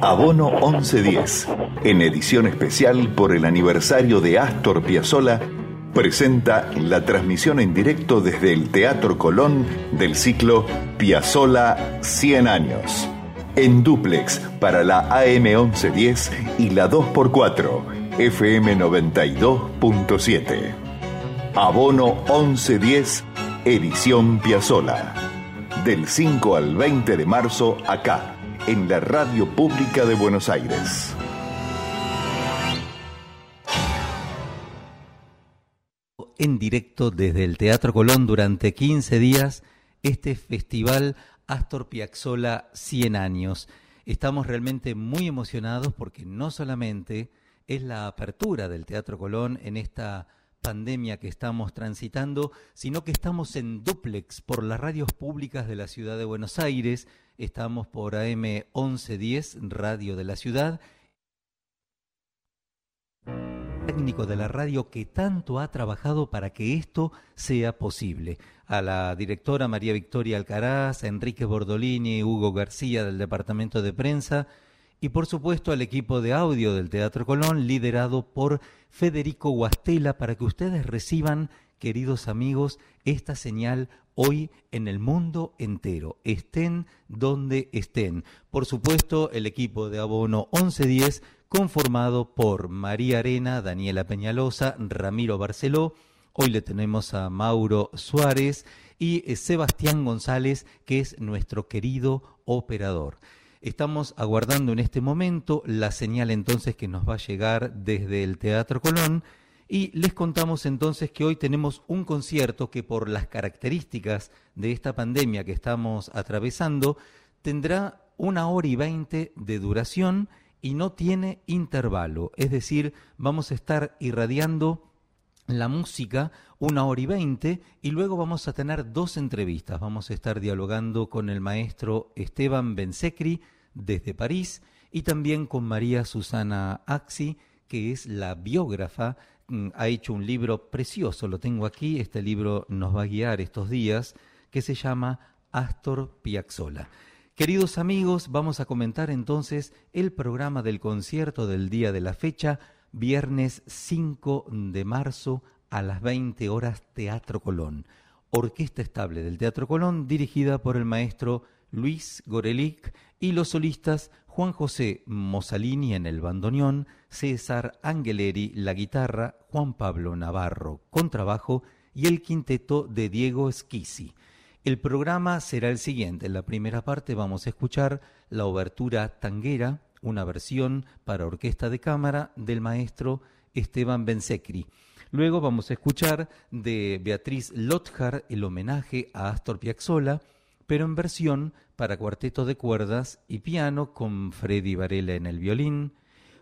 Abono 1110, en edición especial por el aniversario de Astor Piazzolla, presenta la transmisión en directo desde el Teatro Colón del ciclo Piazzolla 100 años. En duplex para la AM 1110 y la 2x4 FM 92.7. Abono 1110, edición Piazzolla. Del 5 al 20 de marzo acá en la Radio Pública de Buenos Aires. En directo desde el Teatro Colón durante 15 días este festival Astor Piazzolla 100 años. Estamos realmente muy emocionados porque no solamente es la apertura del Teatro Colón en esta pandemia que estamos transitando, sino que estamos en duplex por las radios públicas de la ciudad de Buenos Aires, Estamos por AM 1110, Radio de la Ciudad. Técnico de la radio que tanto ha trabajado para que esto sea posible. A la directora María Victoria Alcaraz, a Enrique Bordolini, Hugo García del Departamento de Prensa y por supuesto al equipo de audio del Teatro Colón liderado por Federico Guastela para que ustedes reciban, queridos amigos, esta señal hoy en el mundo entero, estén donde estén. Por supuesto, el equipo de abono 1110 conformado por María Arena, Daniela Peñalosa, Ramiro Barceló, hoy le tenemos a Mauro Suárez y eh, Sebastián González, que es nuestro querido operador. Estamos aguardando en este momento la señal entonces que nos va a llegar desde el Teatro Colón y les contamos entonces que hoy tenemos un concierto que por las características de esta pandemia que estamos atravesando tendrá una hora y veinte de duración y no tiene intervalo. Es decir, vamos a estar irradiando la música una hora y veinte y luego vamos a tener dos entrevistas. Vamos a estar dialogando con el maestro Esteban Bensecri desde París y también con María Susana Axi, que es la biógrafa ha hecho un libro precioso, lo tengo aquí, este libro nos va a guiar estos días, que se llama Astor Piazzolla. Queridos amigos, vamos a comentar entonces el programa del concierto del día de la fecha, viernes 5 de marzo a las 20 horas Teatro Colón. Orquesta estable del Teatro Colón dirigida por el maestro Luis Gorelic y los solistas Juan José Mosalini en el bandoneón, César Angeleri la guitarra, Juan Pablo Navarro contrabajo y el quinteto de Diego Schisi. El programa será el siguiente. En la primera parte vamos a escuchar la obertura tanguera, una versión para orquesta de cámara del maestro Esteban Bensecri. Luego vamos a escuchar de Beatriz Lothar el homenaje a Astor Piazzolla, pero en versión para cuarteto de cuerdas y piano con Freddy Varela en el violín,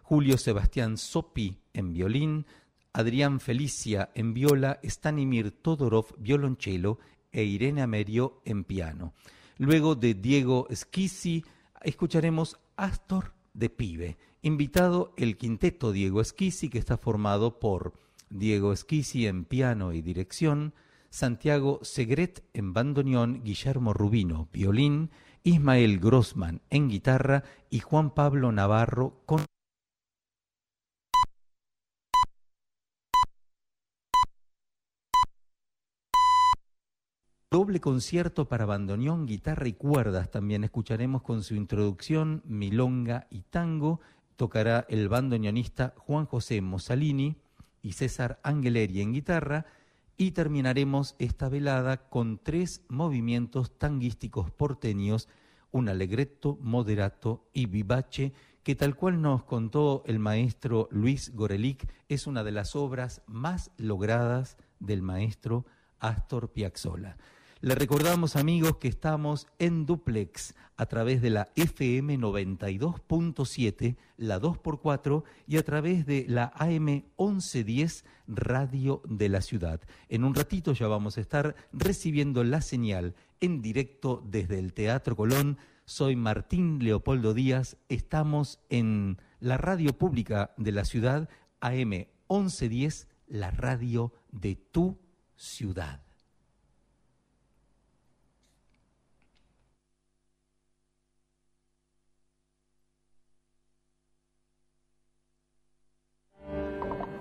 Julio Sebastián Sopi en violín, Adrián Felicia en viola, Stanimir Todorov violonchelo e Irene Amerio en piano. Luego de Diego Schisi escucharemos Astor de Pibe, invitado el quinteto Diego Schisi que está formado por Diego Schisi en piano y dirección, Santiago Segret en bandoneón, Guillermo Rubino violín, Ismael Grossman en guitarra y Juan Pablo Navarro con Doble concierto para bandoneón, guitarra y cuerdas. También escucharemos con su introducción milonga y tango. Tocará el bandoneonista Juan José Mosalini y César Angeleri en guitarra y terminaremos esta velada con tres movimientos tanguísticos porteños, un alegretto, moderato y vivace, que tal cual nos contó el maestro Luis Gorelic, es una de las obras más logradas del maestro Astor Piazzolla. Le recordamos, amigos, que estamos en duplex a través de la FM 92.7, la 2x4 y a través de la AM 1110 Radio de la Ciudad. En un ratito ya vamos a estar recibiendo la señal en directo desde el Teatro Colón. Soy Martín Leopoldo Díaz. Estamos en la radio pública de la ciudad, AM 1110, la radio de tu ciudad.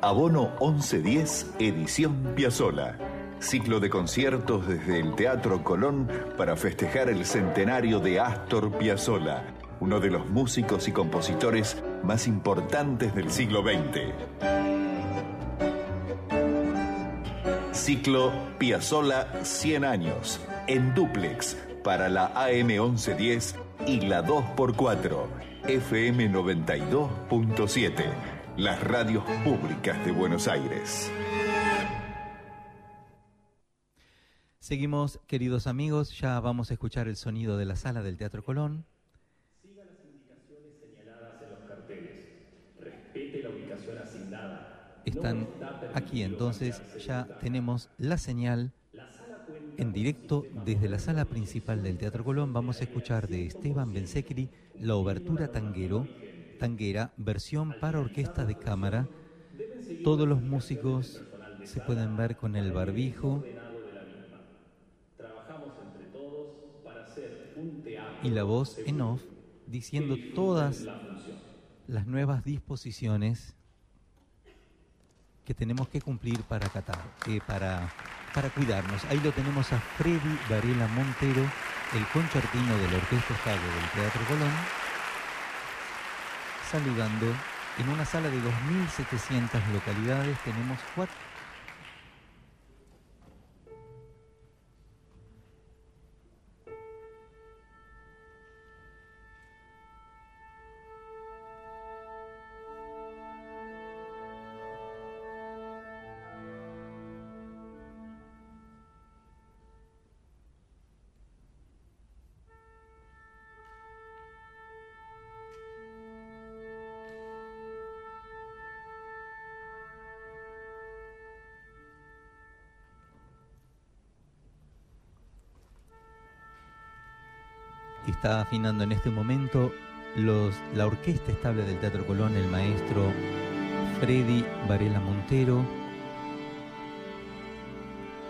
Abono 1110, edición Piazzola. Ciclo de conciertos desde el Teatro Colón para festejar el centenario de Astor Piazzolla, uno de los músicos y compositores más importantes del siglo XX. Ciclo Piazzola 100 años, en duplex, para la AM 1110 y la 2x4, FM 92.7, las radios públicas de Buenos Aires. Seguimos, queridos amigos, ya vamos a escuchar el sonido de la sala del Teatro Colón. Siga las indicaciones señaladas en los carteles. Respete la ubicación asignada. Están aquí entonces, ya tenemos la señal en directo desde la sala principal del Teatro Colón. Vamos a escuchar de Esteban Bensecri la obertura tanguero, tanguera, versión para orquesta de cámara. Todos los músicos se pueden ver con el barbijo y la voz en off diciendo todas las nuevas disposiciones que tenemos que cumplir para Qatar, eh, para, para cuidarnos. Ahí lo tenemos a Freddy Varela Montero, el concertino de la Orquesta Estado del Teatro Colón, saludando en una sala de 2.700 localidades. Tenemos cuatro está afinando en este momento la orquesta estable del Teatro Colón, el maestro Freddy Varela Montero.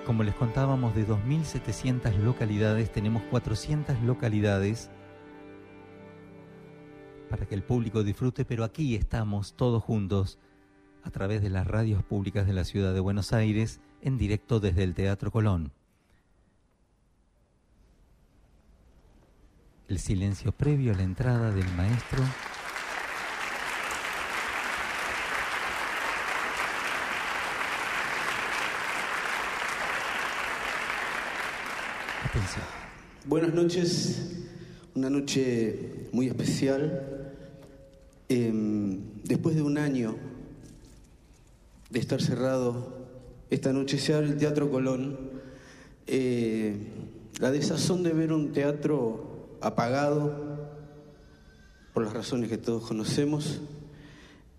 Como les contábamos, de 2.700 localidades, tenemos 400 localidades para que el público disfrute, pero aquí estamos todos juntos a través de las radios públicas de la ciudad de Buenos Aires, en directo desde el Teatro Colón. El silencio previo a la entrada del maestro. Buenas noches, una noche muy especial. Em, después de un año de estar cerrado, esta noche se abre el Teatro Colón. Eh, la desazón de ver un teatro apagado por las razones que todos conocemos.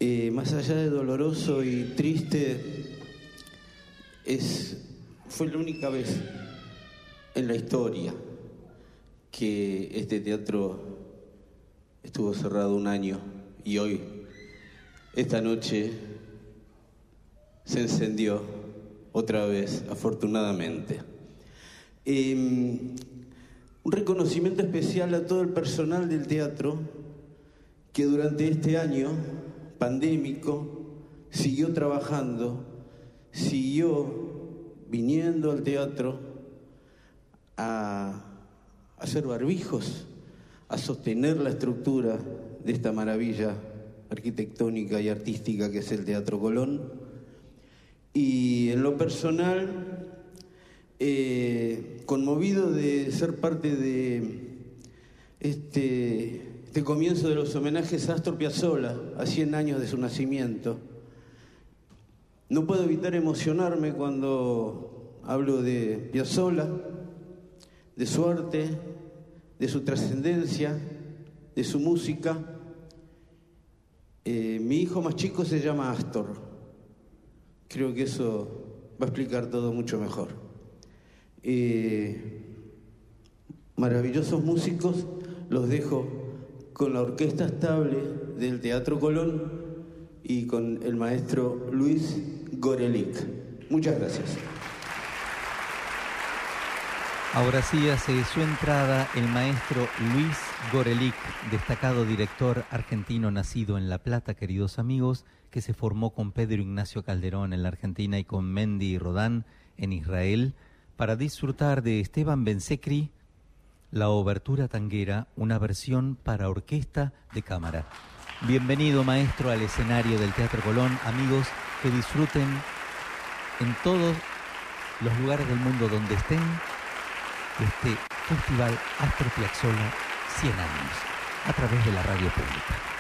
Eh, más allá de doloroso y triste, es, fue la única vez en la historia que este teatro estuvo cerrado un año y hoy, esta noche, se encendió otra vez, afortunadamente. Em, un reconocimiento especial a todo el personal del teatro que durante este año pandémico siguió trabajando, siguió viniendo al teatro a hacer barbijos, a sostener la estructura de esta maravilla arquitectónica y artística que es el Teatro Colón. Y en lo personal, eh, conmovido de ser parte de este, este, comienzo de los homenajes a Astor Piazzolla, a 100 años de su nacimiento. No puedo evitar emocionarme cuando hablo de Piazzolla, de su arte, de su trascendencia, de su música. Eh, mi hijo más chico se llama Astor. Creo que eso va a explicar todo mucho mejor. Eh, maravillosos músicos, los dejo con la orquesta estable del Teatro Colón y con el maestro Luis Gorelik. Muchas gracias. Ahora sí hace su entrada el maestro Luis Gorelic, destacado director argentino nacido en La Plata, queridos amigos, que se formó con Pedro Ignacio Calderón en la Argentina y con Mendy Rodán en Israel, para disfrutar de Esteban Bensecri, la obertura tanguera, una versión para orquesta de cámara. Bienvenido maestro al escenario del Teatro Colón, amigos que disfruten en todos los lugares del mundo donde estén este Festival Astro Piazzolla 100 años a través de la radio pública.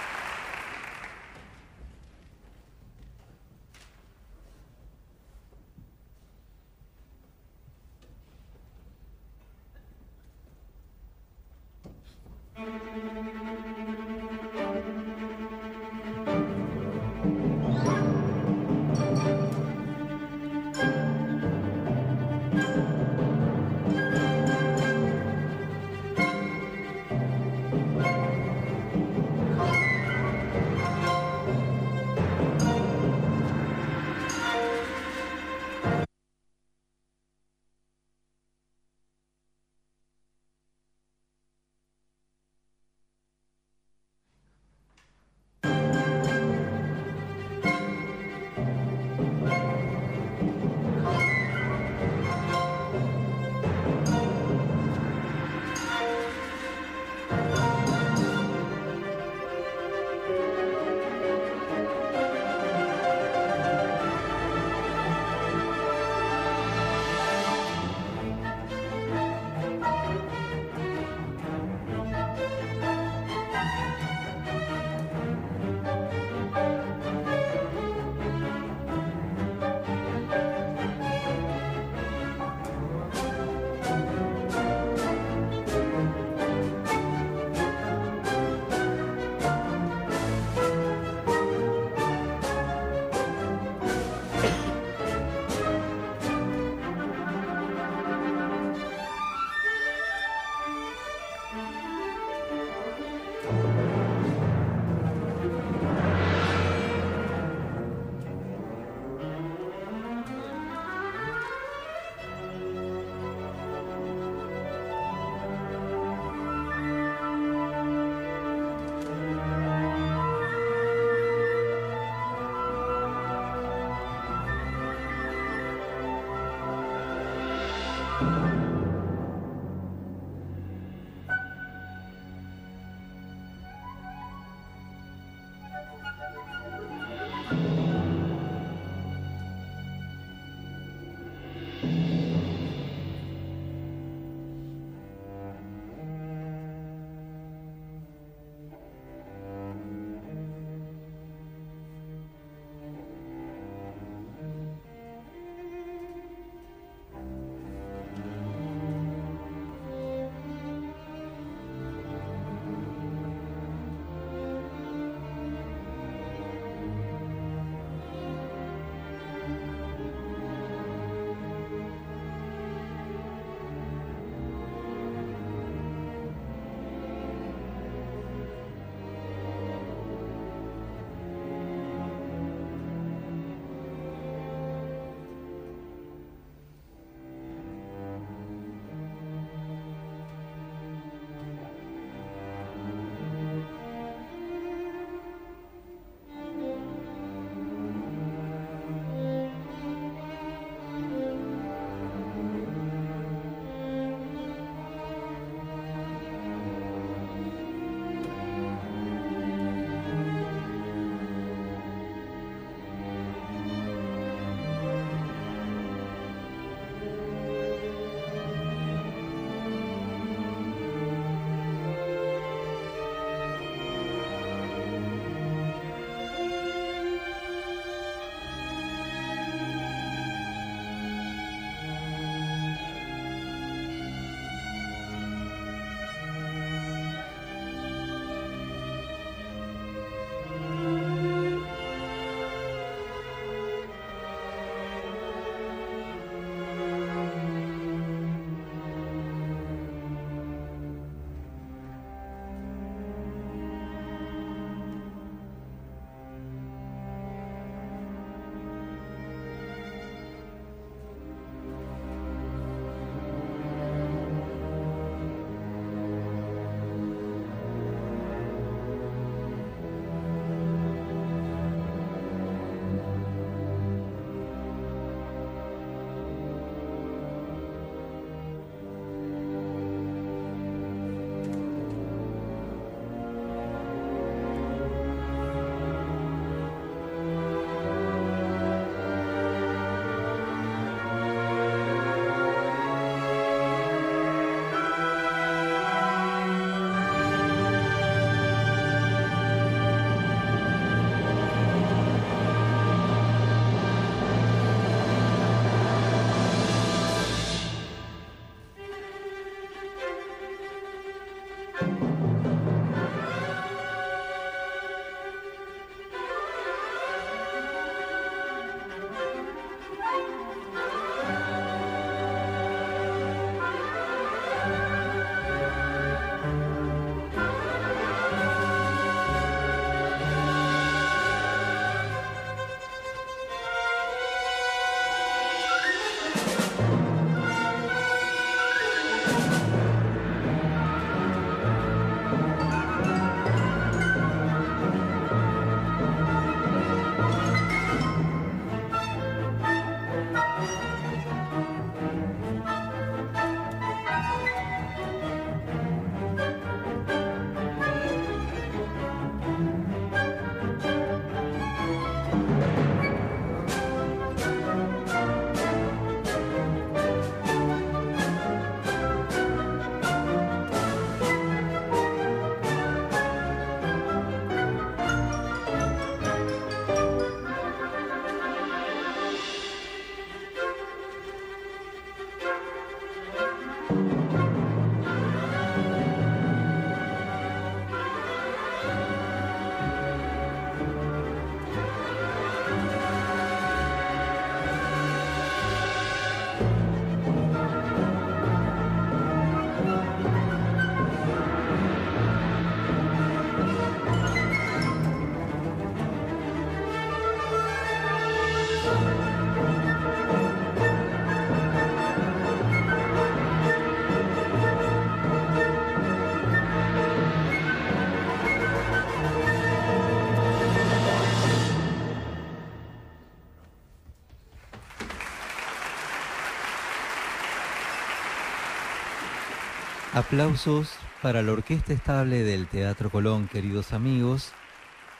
Aplausos para la Orquesta Estable del Teatro Colón, queridos amigos.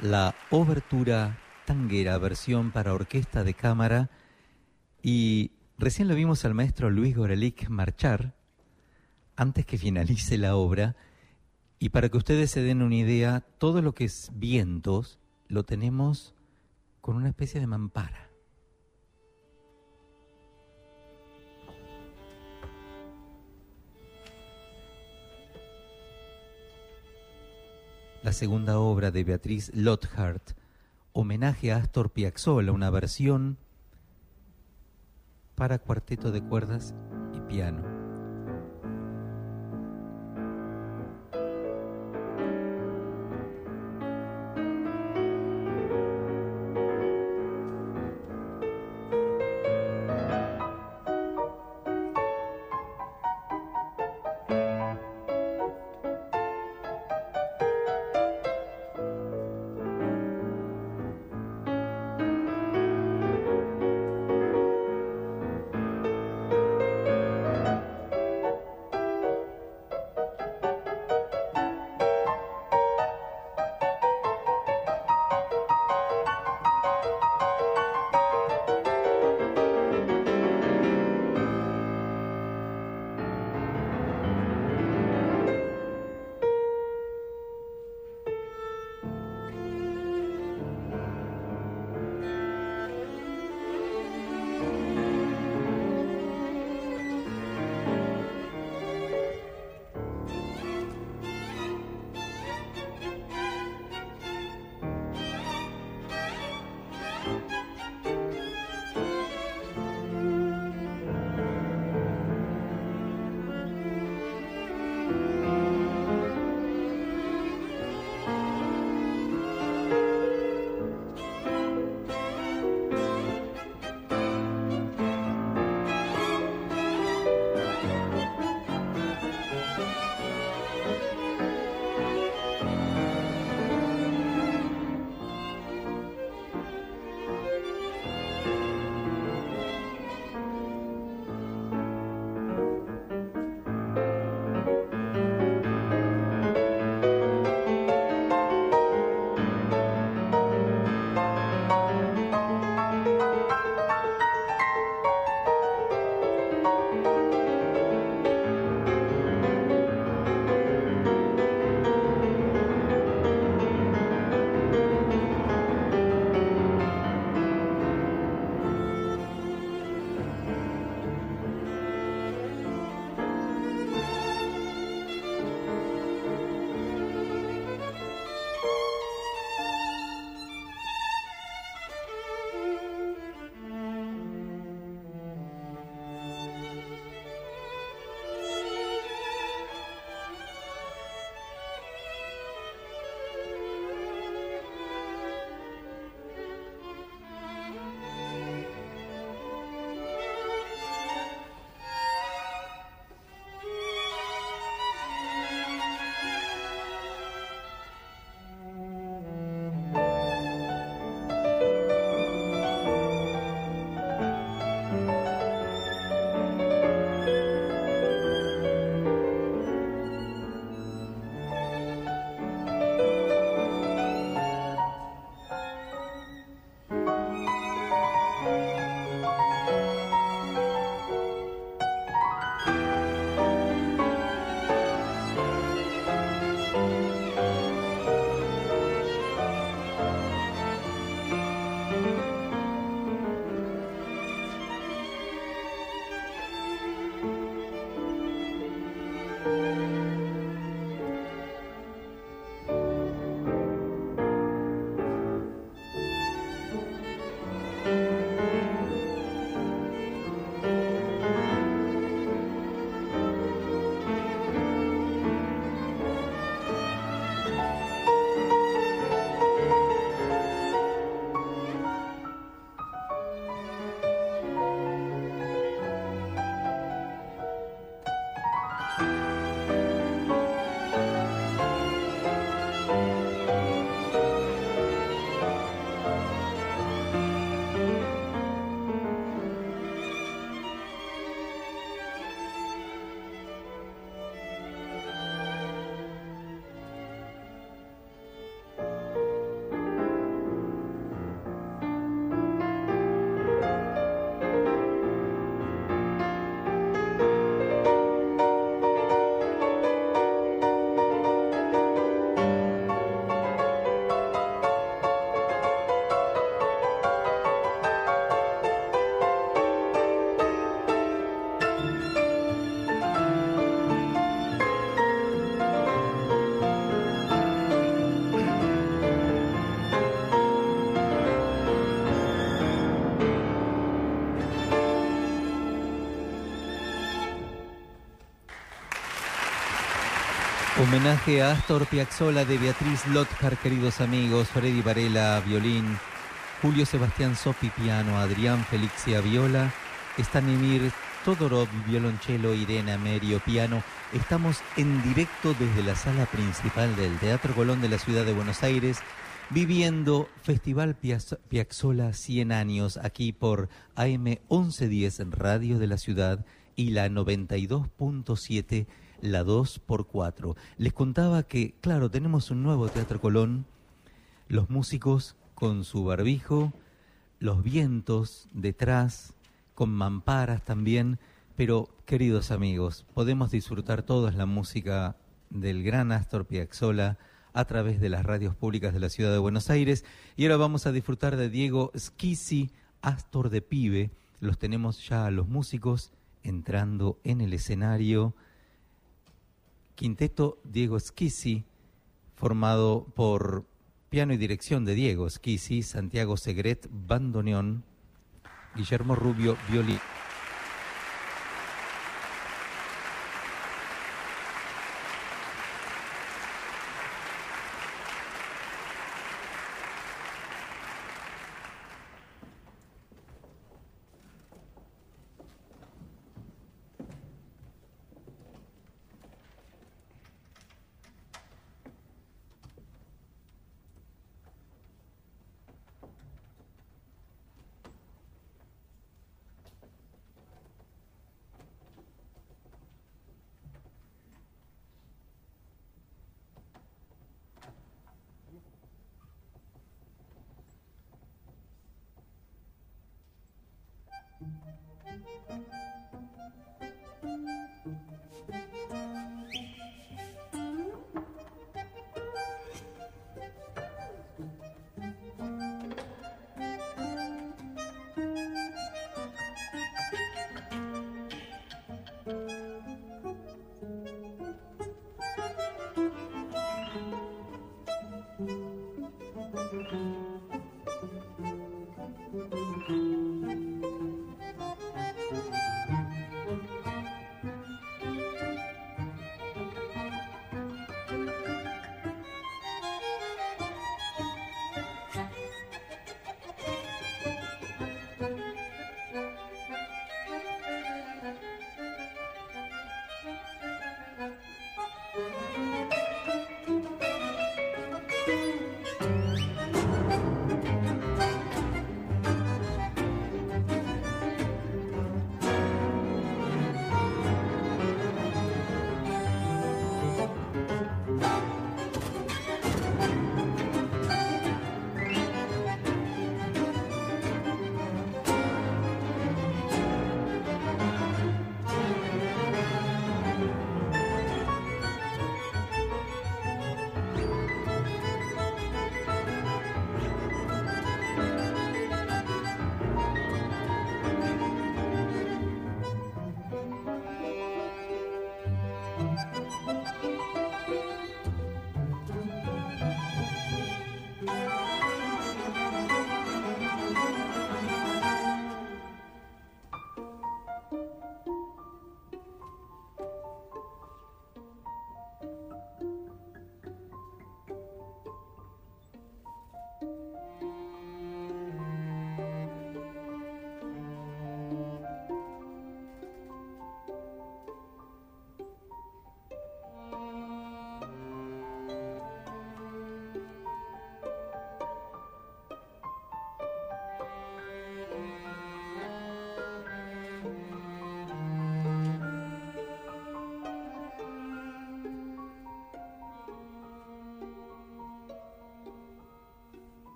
La obertura tanguera, versión para orquesta de cámara. Y recién lo vimos al maestro Luis Gorelick marchar antes que finalice la obra. Y para que ustedes se den una idea, todo lo que es vientos lo tenemos con una especie de mampara. La segunda obra de Beatriz Lothart, homenaje a Astor Piazzolla, una versión para cuarteto de cuerdas y piano. Homenaje a Astor Piazzolla de Beatriz Lothar, queridos amigos, Freddy Varela, violín, Julio Sebastián Sopi, piano, Adrián Felixia, viola, Stanimir Todorov, violonchelo, Irene Amerio, piano. Estamos en directo desde la sala principal del Teatro Colón de la Ciudad de Buenos Aires, viviendo Festival Piazzolla 100 años, aquí por AM 1110 Radio de la Ciudad y la 92.7 la 2x4. Les contaba que, claro, tenemos un nuevo Teatro Colón, los músicos con su barbijo, los vientos detrás, con mamparas también, pero queridos amigos, podemos disfrutar todos la música del gran Astor Piazzolla a través de las radios públicas de la ciudad de Buenos Aires. Y ahora vamos a disfrutar de Diego Schisi, Astor de Pibe, los tenemos ya a los músicos entrando en el escenario Quinteto Diego Schisi, formado por piano y dirección de Diego Schisi, Santiago Segret, bandoneón, Guillermo Rubio, violín.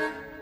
thank you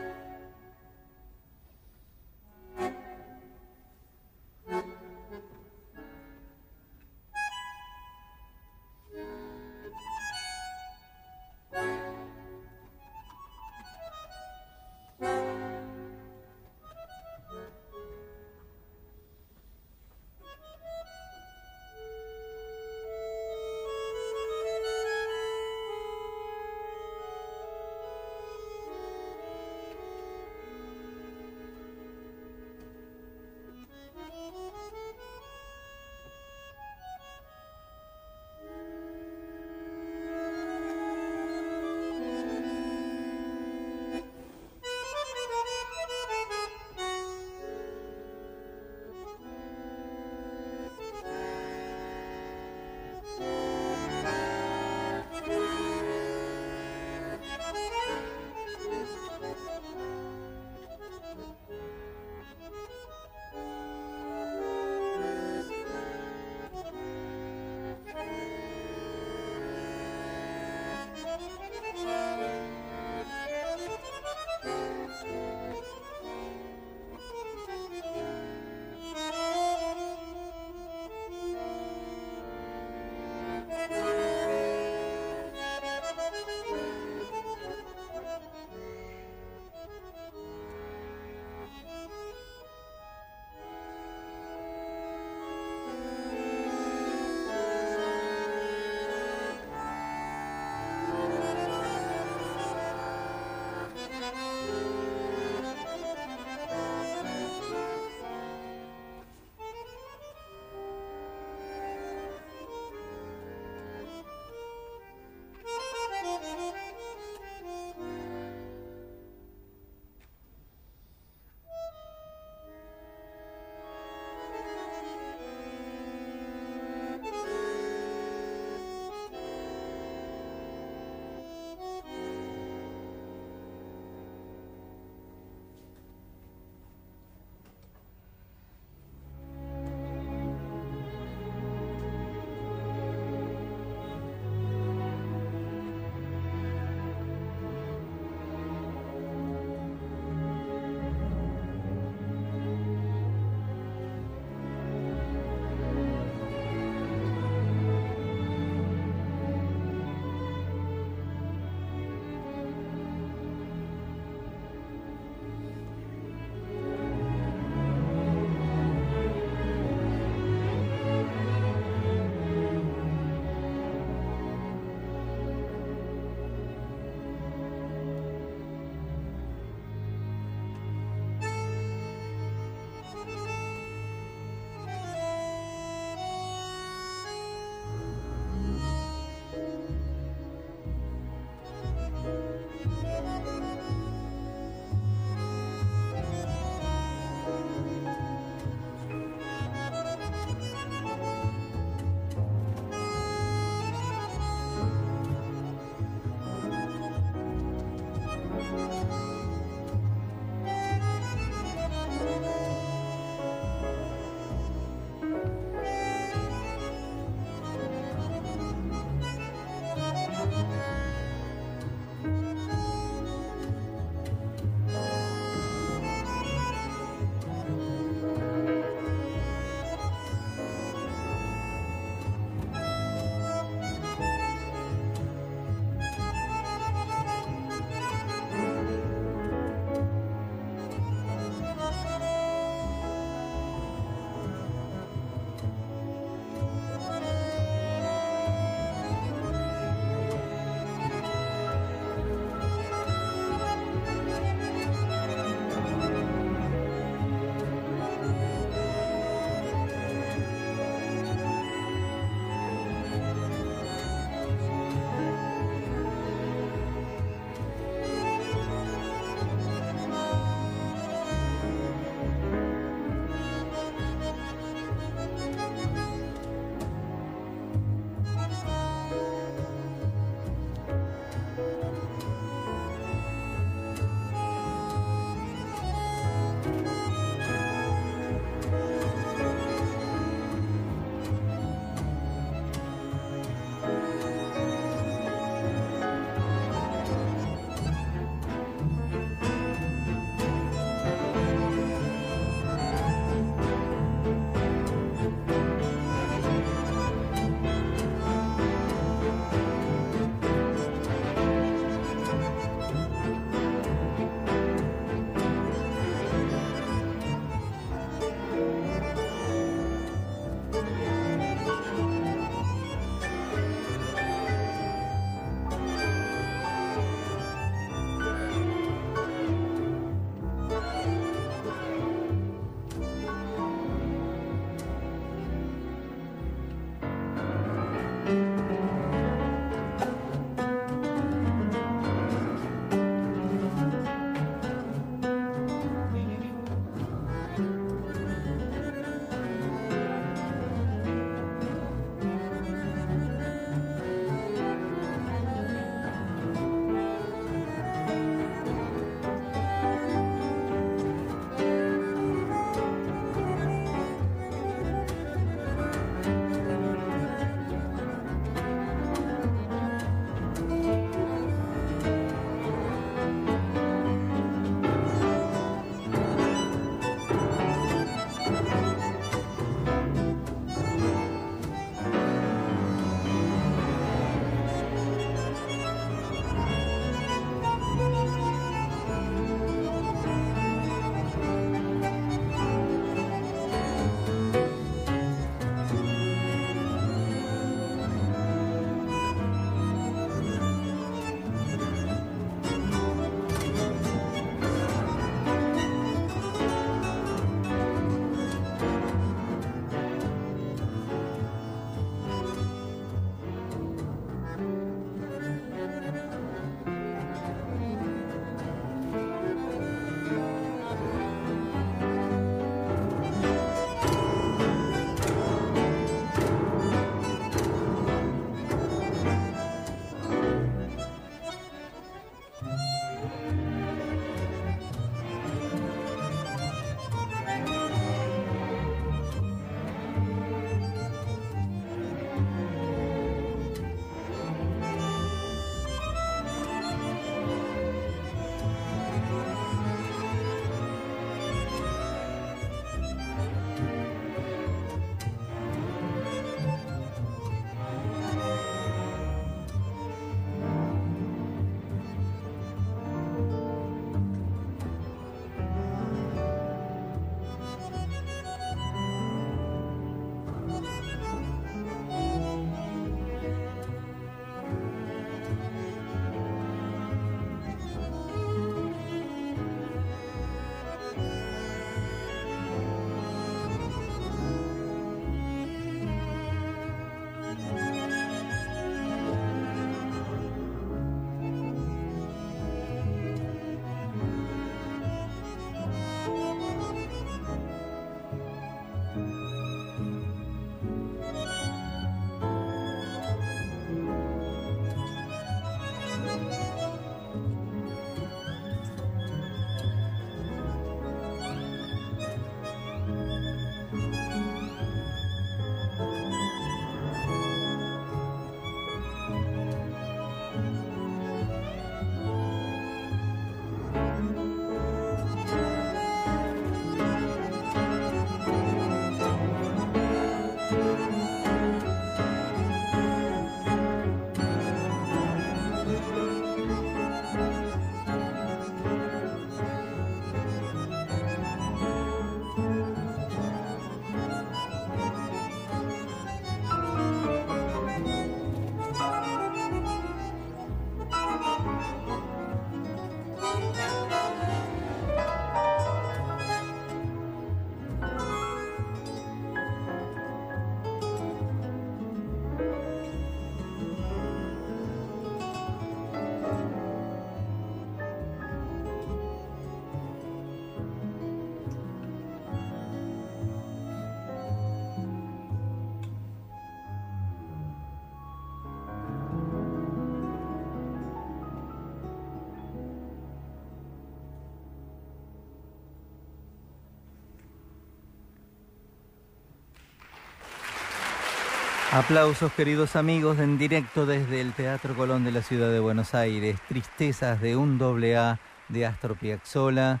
Aplausos queridos amigos en directo desde el Teatro Colón de la Ciudad de Buenos Aires. Tristezas de un doble A de Astor Piazzolla,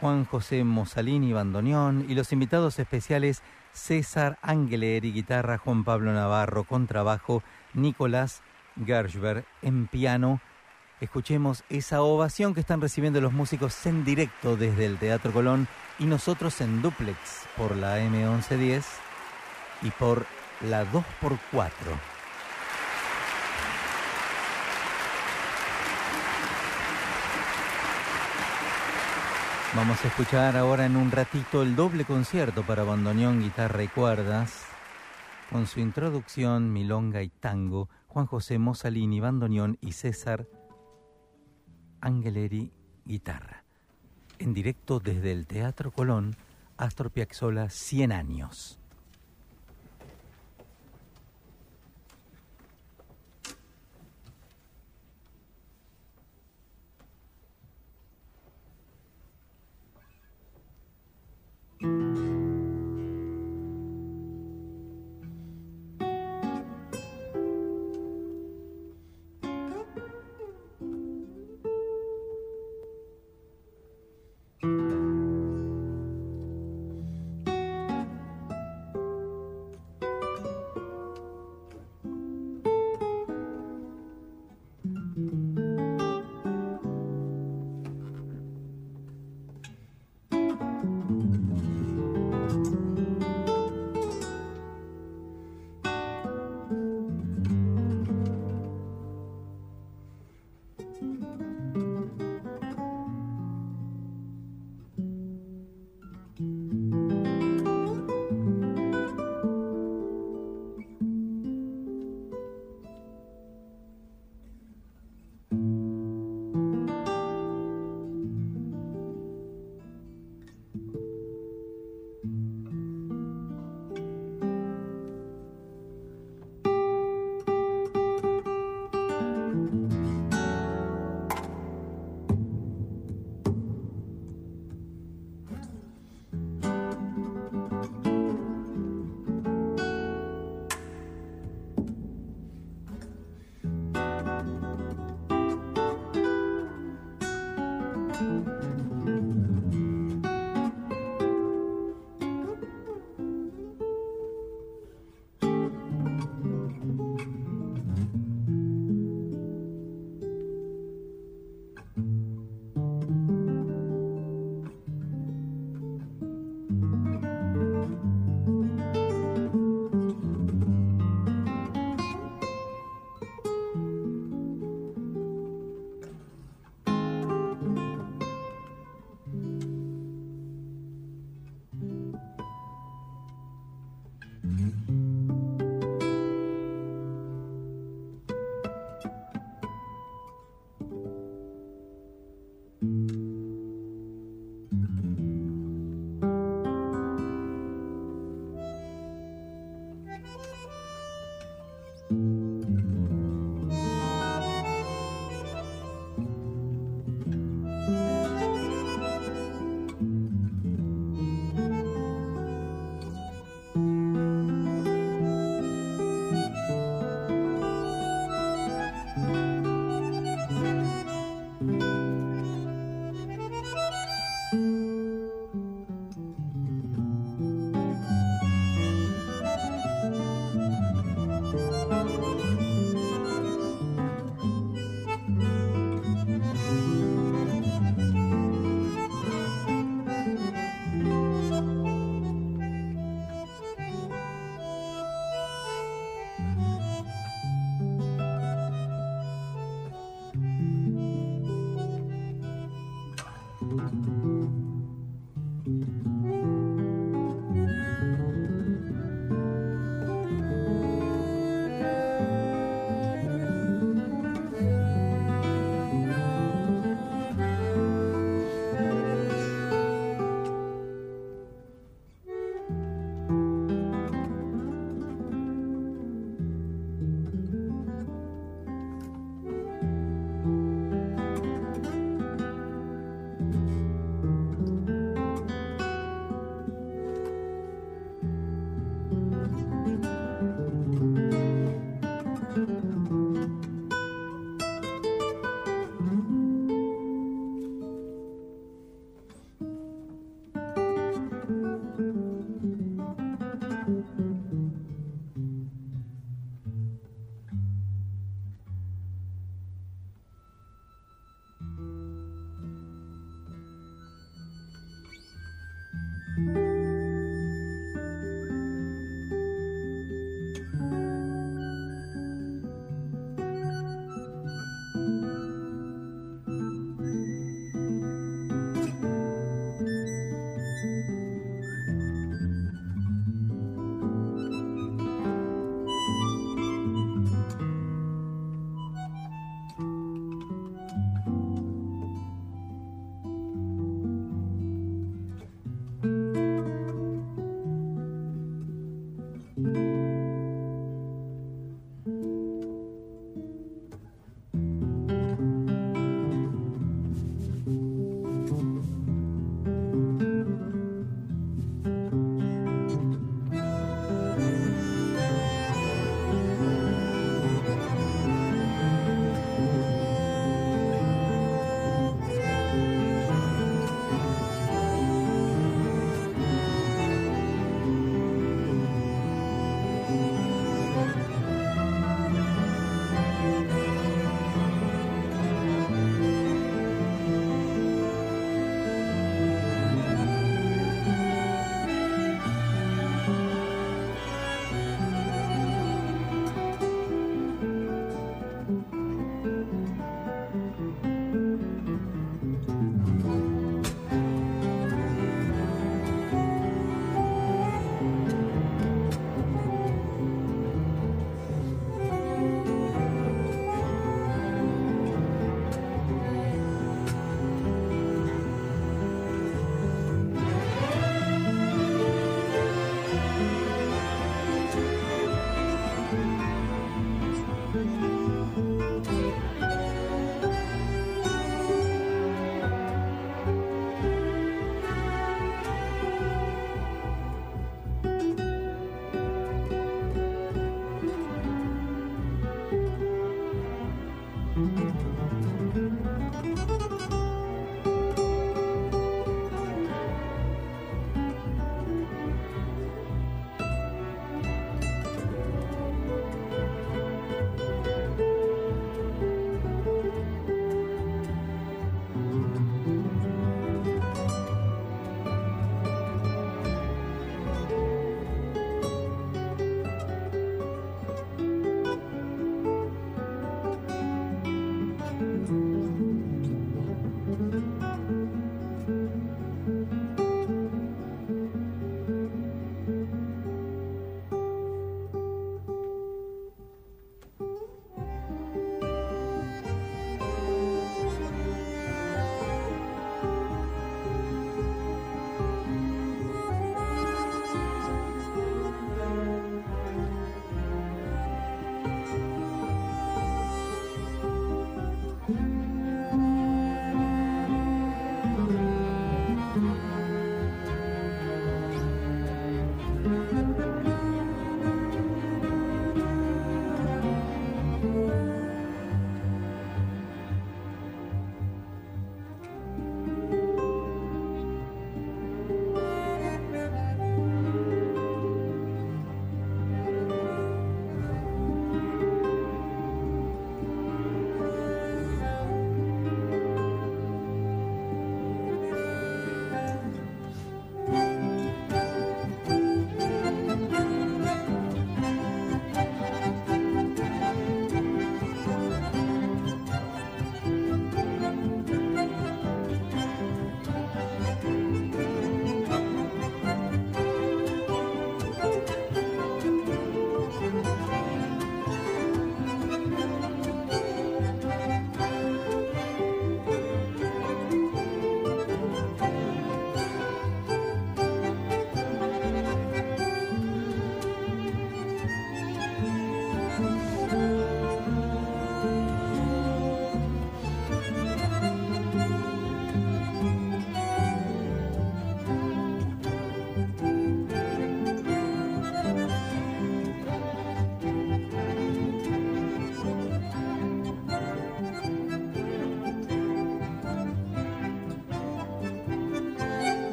Juan José Mosalini bandoneón y los invitados especiales César Angeleri guitarra, Juan Pablo Navarro contrabajo, Nicolás Gershberg en piano. Escuchemos esa ovación que están recibiendo los músicos en directo desde el Teatro Colón y nosotros en duplex por la M1110 y por la 2x4. Vamos a escuchar ahora en un ratito el doble concierto para bandoneón, guitarra y cuerdas, con su introducción, milonga y tango, Juan José Mosalini, bandoneón y César Angeleri, guitarra. En directo desde el Teatro Colón, Astor Piazzolla, 100 años.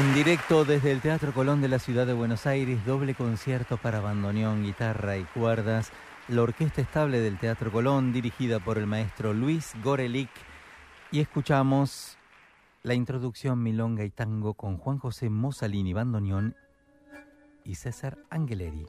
En directo desde el Teatro Colón de la ciudad de Buenos Aires, doble concierto para bandoneón, guitarra y cuerdas, la Orquesta Estable del Teatro Colón, dirigida por el maestro Luis Gorelick, y escuchamos la introducción Milonga y Tango con Juan José Mosalini bandoneón y César Angeleri.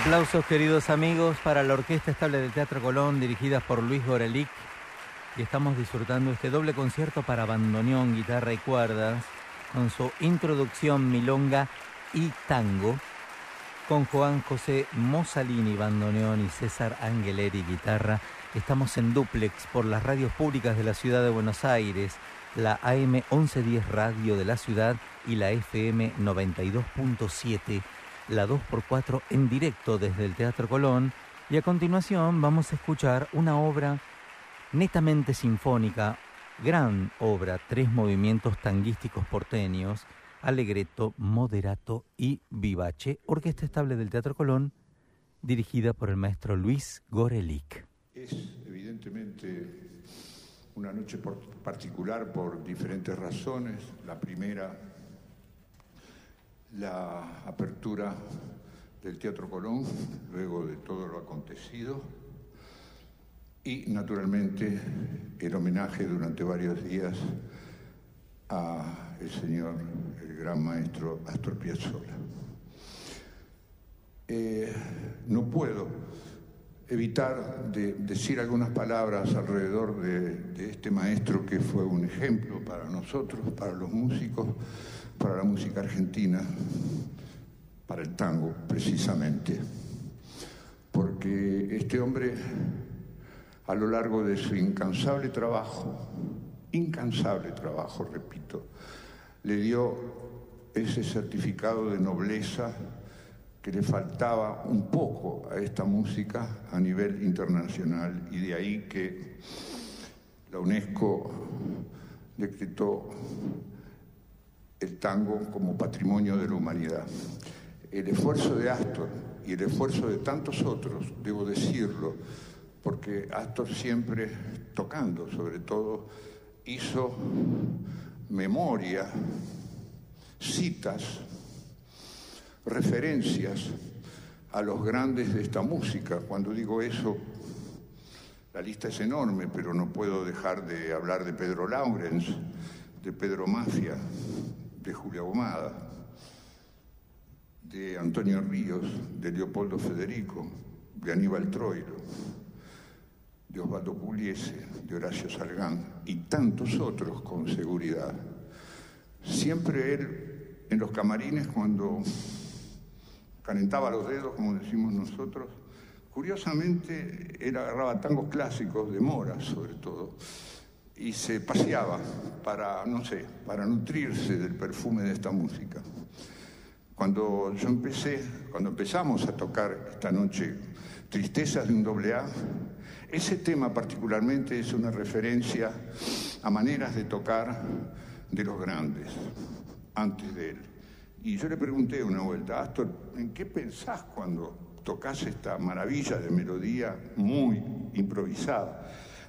Aplausos queridos amigos para la Orquesta Estable del Teatro Colón dirigida por Luis Gorelic y estamos disfrutando este doble concierto para bandoneón, guitarra y cuerdas con su introducción milonga y tango con Juan José Mosalini bandoneón y César Angeleri guitarra. Estamos en duplex por las radios públicas de la ciudad de Buenos Aires, la AM 1110 Radio de la ciudad y la FM 92.7 la 2x4 en directo desde el Teatro Colón y a continuación vamos a escuchar una obra netamente sinfónica, gran obra, tres movimientos tanguísticos porteños, Alegreto, Moderato y Vivace, orquesta estable del Teatro Colón, dirigida por el maestro Luis Gorelic. Es evidentemente una noche particular por diferentes razones. La primera la apertura del Teatro Colón, luego de todo lo acontecido, y naturalmente el homenaje durante varios días a el señor, el gran maestro Astor Piazzolla. Eh, no puedo evitar de decir algunas palabras alrededor de este maestro que fue un ejemplo para nosotros, para los músicos, para la música argentina, para el tango precisamente, porque este hombre a lo largo de su incansable trabajo, incansable trabajo, repito, le dio ese certificado de nobleza que le faltaba un poco a esta música a nivel internacional. Y de ahí que la UNESCO decretó el tango como patrimonio de la humanidad. El esfuerzo de Astor y el esfuerzo de tantos otros, debo decirlo, porque Astor siempre, tocando sobre todo, hizo memoria, citas, referencias a los grandes de esta música. Cuando digo eso, la lista es enorme, pero no puedo dejar de hablar de Pedro Laurens, de Pedro Mafia, de Julia Gomada, de Antonio Ríos, de Leopoldo Federico, de Aníbal Troilo, de Osvaldo Pugliese, de Horacio Salgán y tantos otros con seguridad. Siempre él en los camarines cuando calentaba los dedos, como decimos nosotros, curiosamente él agarraba tangos clásicos de Mora sobre todo y se paseaba para, no sé, para nutrirse del perfume de esta música. Cuando yo empecé, cuando empezamos a tocar esta noche Tristezas de un doble A, ese tema particularmente es una referencia a maneras de tocar de los grandes, antes de él. Y yo le pregunté una vuelta, Astor, ¿en qué pensás cuando tocas esta maravilla de melodía muy improvisada?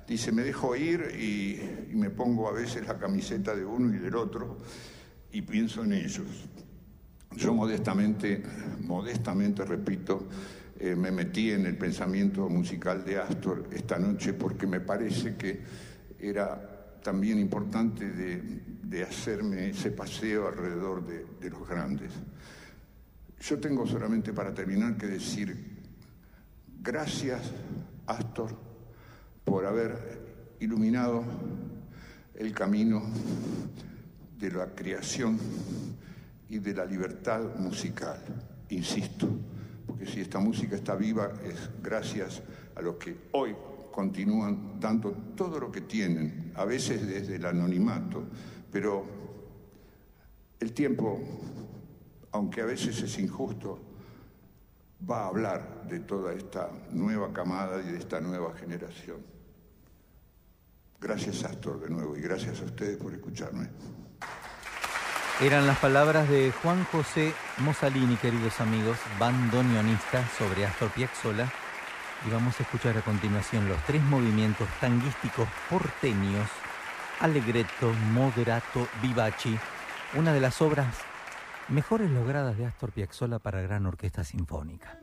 Dice, me dejo ir y, me pongo a veces la camiseta de uno y del otro y pienso en ellos. Yo modestamente, modestamente repito, eh, me metí en el pensamiento musical de Astor esta noche porque me parece que era también importante de, hacerme ese paseo alrededor de, de los grandes. Yo tengo solamente para terminar que decir gracias, Astor, por haber iluminado el camino de la creación y de la libertad musical. Insisto, porque si esta música está viva es gracias a los que hoy continúan dando todo lo que tienen, a veces desde el anonimato, pero el tiempo, aunque a veces es injusto, va a hablar de toda esta nueva camada y de esta nueva generación. Gracias Astor de nuevo y gracias a ustedes por escucharme. Eran las palabras de Juan José Mosalini, queridos amigos, bandoneonista sobre Astor Piazzolla. Y vamos a escuchar a continuación los tres movimientos tanguísticos porteños, Allegretto, Moderato, Vivaci, una de las obras mejores logradas de Astor Piazzolla para gran orquesta sinfónica.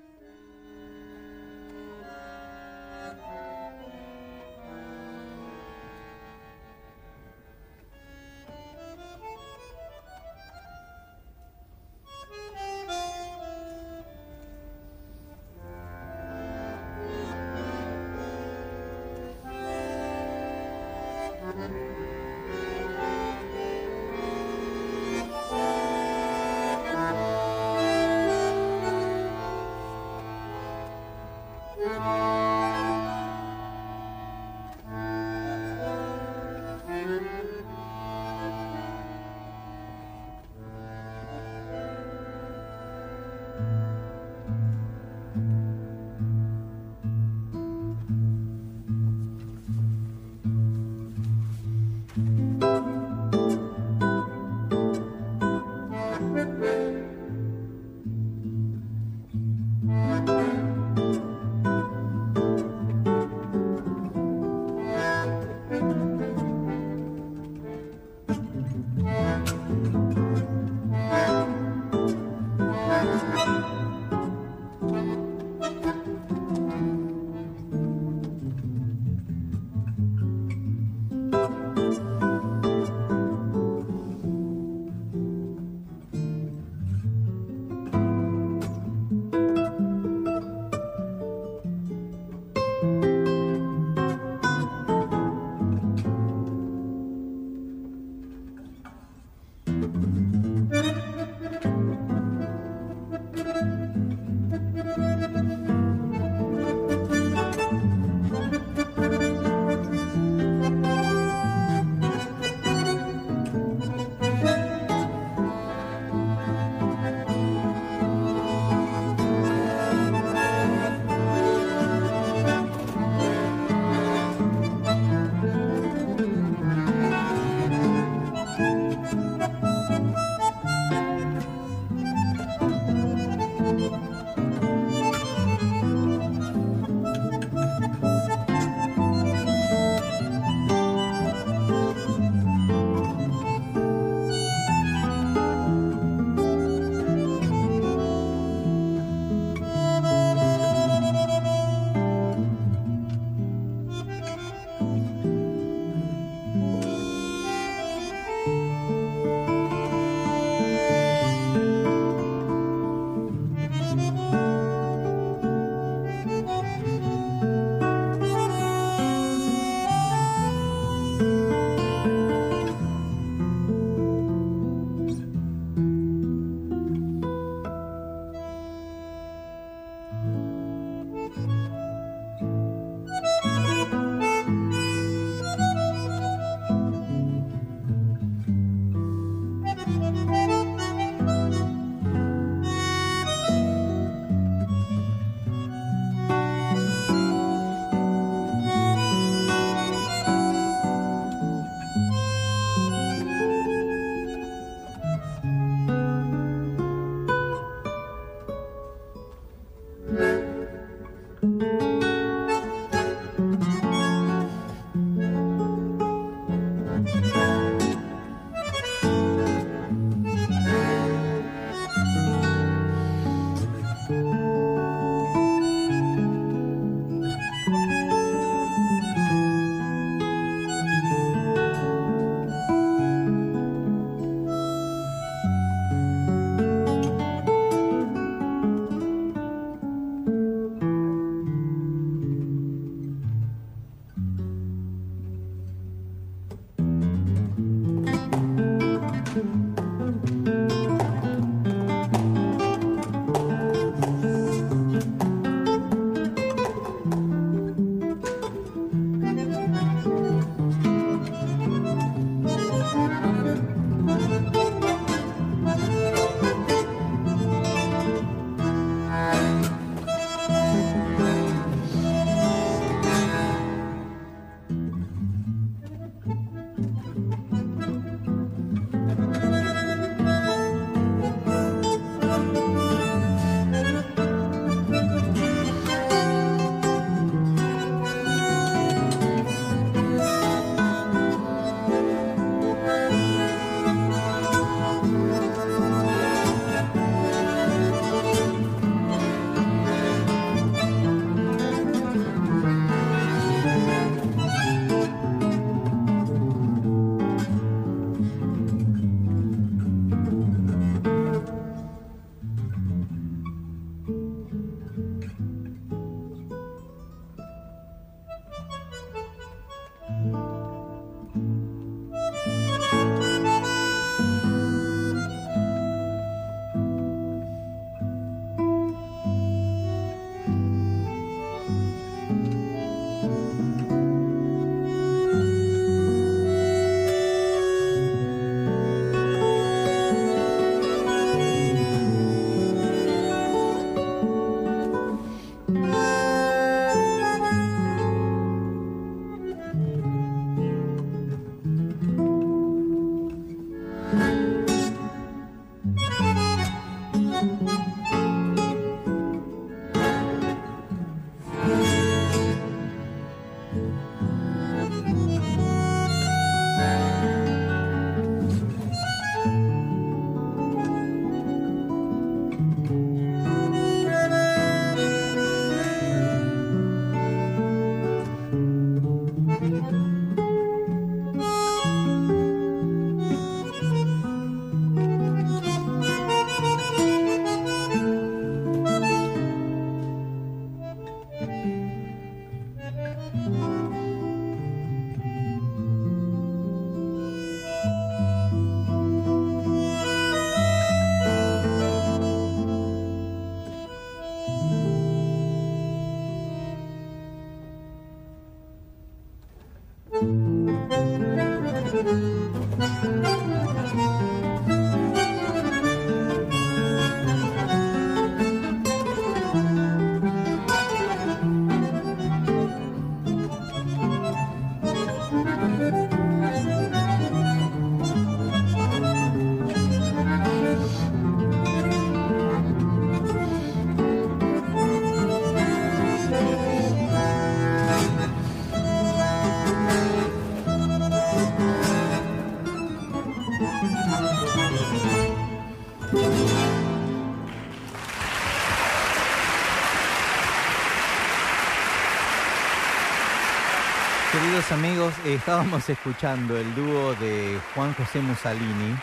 Amigos, eh, estábamos escuchando el dúo de Juan José Mussolini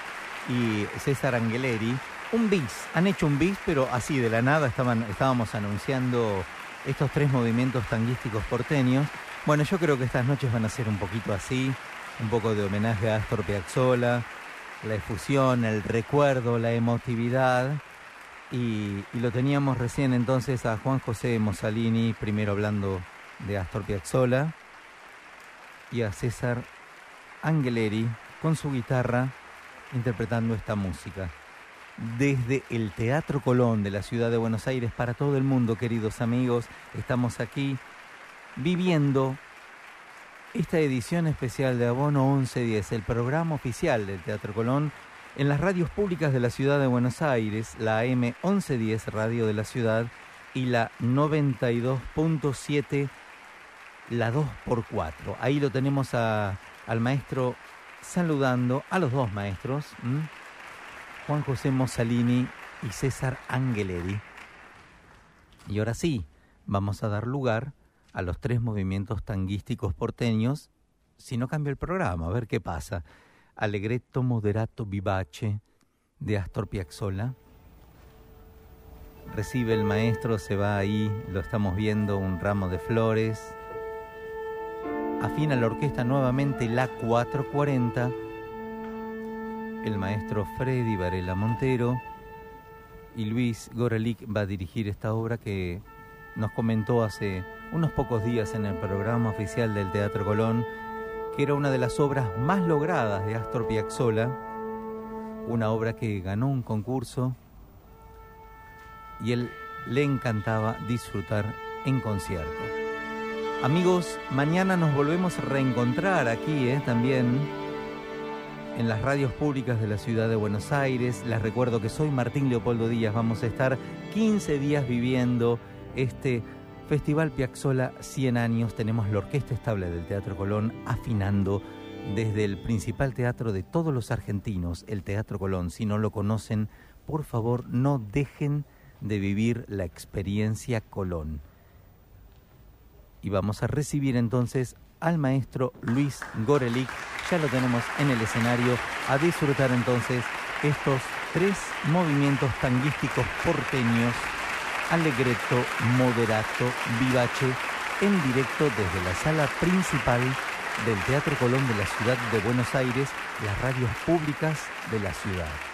y César Angeleri. Un bis, han hecho un bis, pero así de la nada estaban, estábamos anunciando estos tres movimientos tanguísticos porteños. Bueno, yo creo que estas noches van a ser un poquito así, un poco de homenaje a Astor Piazzolla, la efusión, el recuerdo, la emotividad. Y, y lo teníamos recién entonces a Juan José Mussolini, primero hablando de Astor Piazzolla, y a César Angeleri con su guitarra interpretando esta música. Desde el Teatro Colón de la ciudad de Buenos Aires para todo el mundo, queridos amigos, estamos aquí viviendo esta edición especial de Abono 1110, el programa oficial del Teatro Colón en las radios públicas de la ciudad de Buenos Aires, la AM 1110 Radio de la Ciudad y la 92.7 la 2x4. Ahí lo tenemos al maestro saludando, a los dos maestros, Juan José Mossalini y César Angeleri. Y ahora sí, vamos a dar lugar a los tres movimientos tanguísticos porteños, si no cambia el programa, a ver qué pasa. Allegretto Moderato Vivace de Astor Piazzolla. Recibe el maestro, se va ahí, lo estamos viendo, un ramo de flores, afina la orquesta nuevamente la 440, el maestro Freddy Varela Montero y Luis Gorelick va a dirigir esta obra que nos comentó hace unos pocos días en el programa oficial del Teatro Colón, que era una de las obras más logradas de Astor Piazzolla, una obra que ganó un concurso y él le encantaba disfrutar en concierto. Amigos, mañana nos volvemos a reencontrar aquí eh, también en las radios públicas de la ciudad de Buenos Aires. Les recuerdo que soy Martín Leopoldo Díaz. Vamos a estar 15 días viviendo este Festival Piazzola 100 años. Tenemos la Orquesta Estable del Teatro Colón afinando desde el principal teatro de todos los argentinos, el Teatro Colón. Si no lo conocen, por favor no dejen de vivir la experiencia Colón y vamos a recibir entonces al maestro Luis Gorelick. Ya lo tenemos en el escenario a disfrutar entonces estos tres movimientos tanguísticos porteños, Allegretto, Moderato, Vivace, en directo desde la sala principal del Teatro Colón de la ciudad de Buenos Aires, las radios públicas de la ciudad.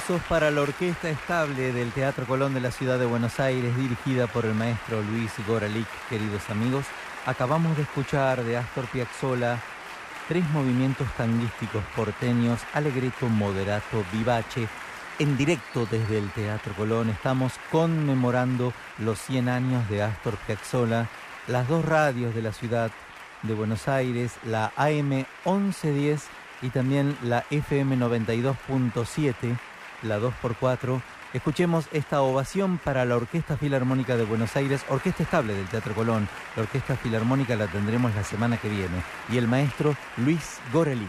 Aplausos para la Orquesta Estable del Teatro Colón de la Ciudad de Buenos Aires, dirigida por el maestro Luis Goralic, queridos amigos. Acabamos de escuchar de Astor Piazzolla tres movimientos tanguísticos porteños, alegreto, moderato, vivace, en directo desde el Teatro Colón. Estamos conmemorando los 100 años de Astor Piazzolla, las dos radios de la ciudad de Buenos Aires, la AM 1110 y también la FM 92.7 la 2x4. Escuchemos esta ovación para la Orquesta Filarmónica de Buenos Aires, orquesta estable del Teatro Colón. La Orquesta Filarmónica la tendremos la semana que viene. Y el maestro Luis Gorelic.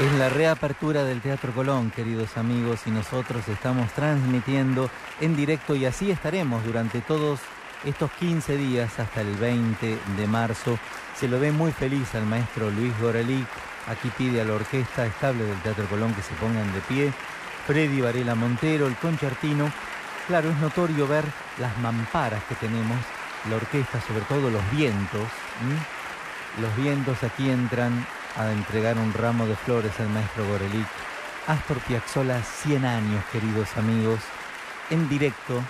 Es la reapertura del Teatro Colón, queridos amigos, y nosotros estamos transmitiendo en directo y así estaremos durante todos estos 15 días hasta el 20 de marzo. Se lo ve muy feliz al maestro Luis Gorelic. Aquí pide a la orquesta estable del Teatro Colón que se pongan de pie. Freddy Varela Montero, el concertino. Claro, es notorio ver las mamparas que tenemos, la orquesta, sobre todo los vientos. Los vientos aquí entran a entregar un ramo de flores al maestro Gorelic. Astor Piazzolla, 100 años, queridos amigos, en directo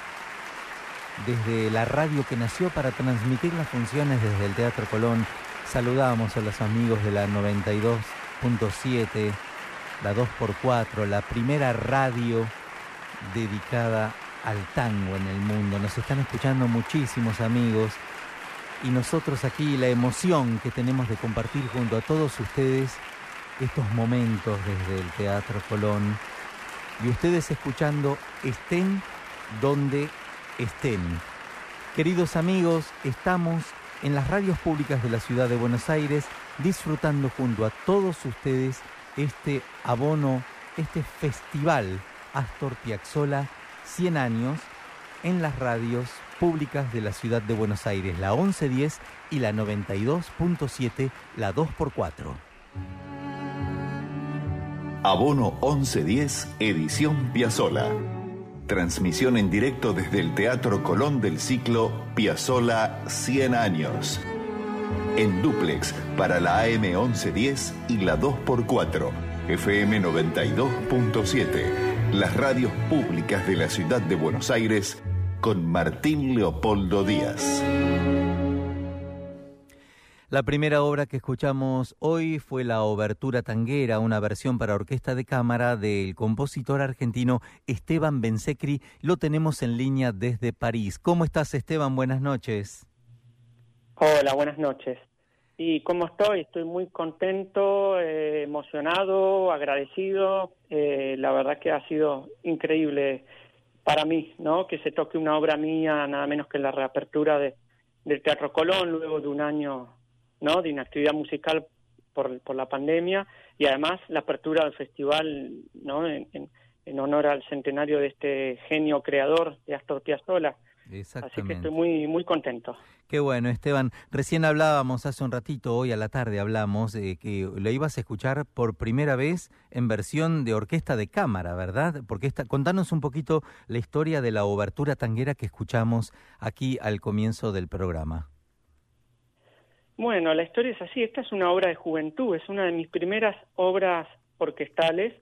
desde la radio que nació para transmitir las funciones desde el Teatro Colón. Saludamos a los amigos de la 92.7, la 2x4, la primera radio dedicada al tango en el mundo. Nos están escuchando muchísimos amigos y nosotros aquí la emoción que tenemos de compartir junto a todos ustedes estos momentos desde el Teatro Colón y ustedes escuchando estén donde estén. Queridos amigos, estamos en las radios públicas de la ciudad de Buenos Aires disfrutando junto a todos ustedes este abono, este festival Astor Piazzolla 100 años en las radios públicas de la ciudad de Buenos Aires, la 1110 y la 92.7, la 2x4. Abono 1110, edición Piazzola. Transmisión en directo desde el Teatro Colón del ciclo Piazzola 100 años. En duplex para la AM 1110 y la 2x4, FM 92.7. Las radios públicas de la ciudad de Buenos Aires con Martín Leopoldo Díaz. La primera obra que escuchamos hoy fue la Obertura Tanguera, una versión para orquesta de cámara del compositor argentino Esteban Bensecri. Lo tenemos en línea desde París. ¿Cómo estás, Esteban? Buenas noches. Hola, buenas noches. ¿Y cómo estoy? Estoy muy contento, eh, emocionado, agradecido. Eh, la verdad que ha sido increíble para mí, ¿no? Que se toque una obra mía, nada menos que la reapertura de, del Teatro Colón, luego de un año ¿no? de inactividad musical por, por la pandemia y además la apertura del festival ¿no? en, en, honor al centenario de este genio creador de Astor Piazzolla. Así que estoy muy, muy contento. Qué bueno, Esteban. Recién hablábamos hace un ratito, hoy a la tarde hablamos, de que lo ibas a escuchar por primera vez en versión de orquesta de cámara, ¿verdad? Porque esta, contanos un poquito la historia de la obertura tanguera que escuchamos aquí al comienzo del programa. Bueno, la historia es así. Esta es una obra de juventud, es una de mis primeras obras orquestales.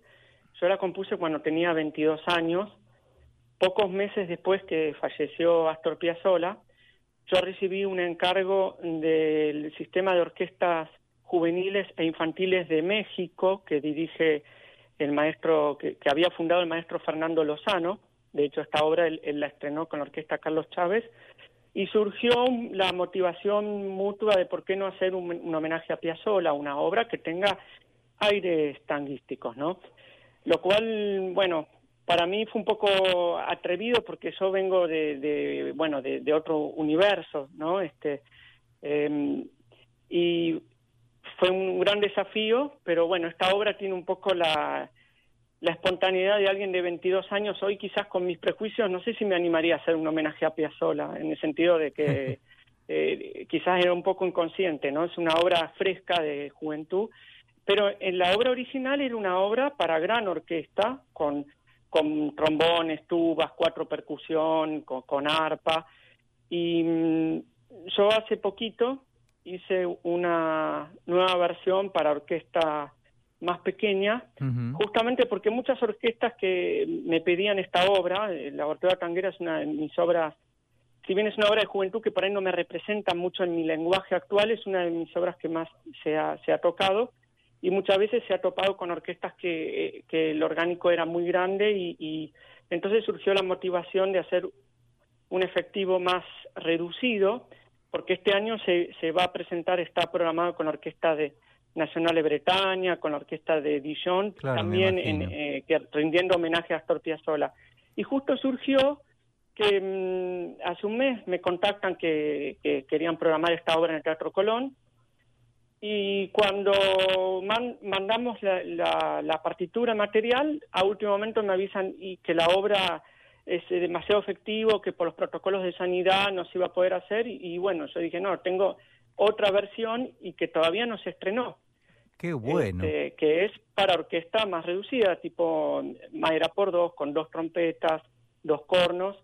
Yo la compuse cuando tenía 22 años. Pocos meses después que falleció Astor Piazzolla, yo recibí un encargo del sistema de orquestas juveniles e infantiles de México que dirige el maestro que, había fundado el maestro Fernando Lozano. De hecho, esta obra él la estrenó con la orquesta Carlos Chávez y surgió la motivación mutua de por qué no hacer un, homenaje a Piazzolla, una obra que tenga aires tanguísticos, ¿no? Lo cual, bueno, para mí fue un poco atrevido porque yo vengo de, bueno, de, otro universo, ¿no? Este, em, y fue un gran desafío, pero bueno, esta obra tiene un poco la, la espontaneidad de alguien de 22 años hoy quizás con mis prejuicios no sé si me animaría a hacer un homenaje a Piazzolla en el sentido de que eh, quizás era un poco inconsciente no es una obra fresca de juventud pero en la obra original era una obra para gran orquesta con con trombones tubas cuatro percusión con, arpa y mm, yo hace poquito hice una nueva versión para orquesta más pequeña, justamente porque muchas orquestas que me pedían esta obra, eh, la Orquesta Tanguera es una de mis obras, si bien es una obra de juventud que por ahí no me representa mucho en mi lenguaje actual, es una de mis obras que más se ha, se ha tocado y muchas veces se ha topado con orquestas que, eh, que el orgánico era muy grande y, y entonces surgió la motivación de hacer un efectivo más reducido, porque este año se, se va a presentar, está programado con orquesta de Nacional de Bretaña, con la orquesta de Dijon, también en, eh, que, rindiendo homenaje a Astor Piazzolla. Y justo surgió que mm, hace un mes me contactan que, querían programar esta obra en el Teatro Colón. Y cuando mandamos la, la, partitura material, a último momento me avisan y que la obra es demasiado efectivo, que por los protocolos de sanidad no se iba a poder hacer. Y, y bueno, yo dije, no, tengo otra versión y que todavía no se estrenó. Qué bueno. Este, que es para orquesta más reducida, tipo madera por dos, con dos trompetas, dos cornos,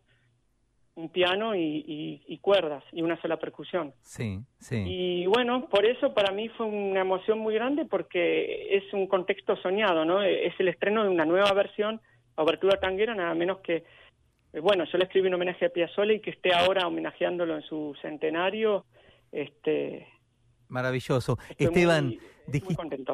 un piano y, cuerdas y una sola percusión. Sí, sí. Y bueno, por eso para mí fue una emoción muy grande porque es un contexto soñado, ¿no? Es el estreno de una nueva versión, Abertura Tanguera, nada menos que, eh, bueno, yo le escribí un homenaje a Piazzolla y que esté ahora homenajeándolo en su centenario, este... Maravilloso. Esteban,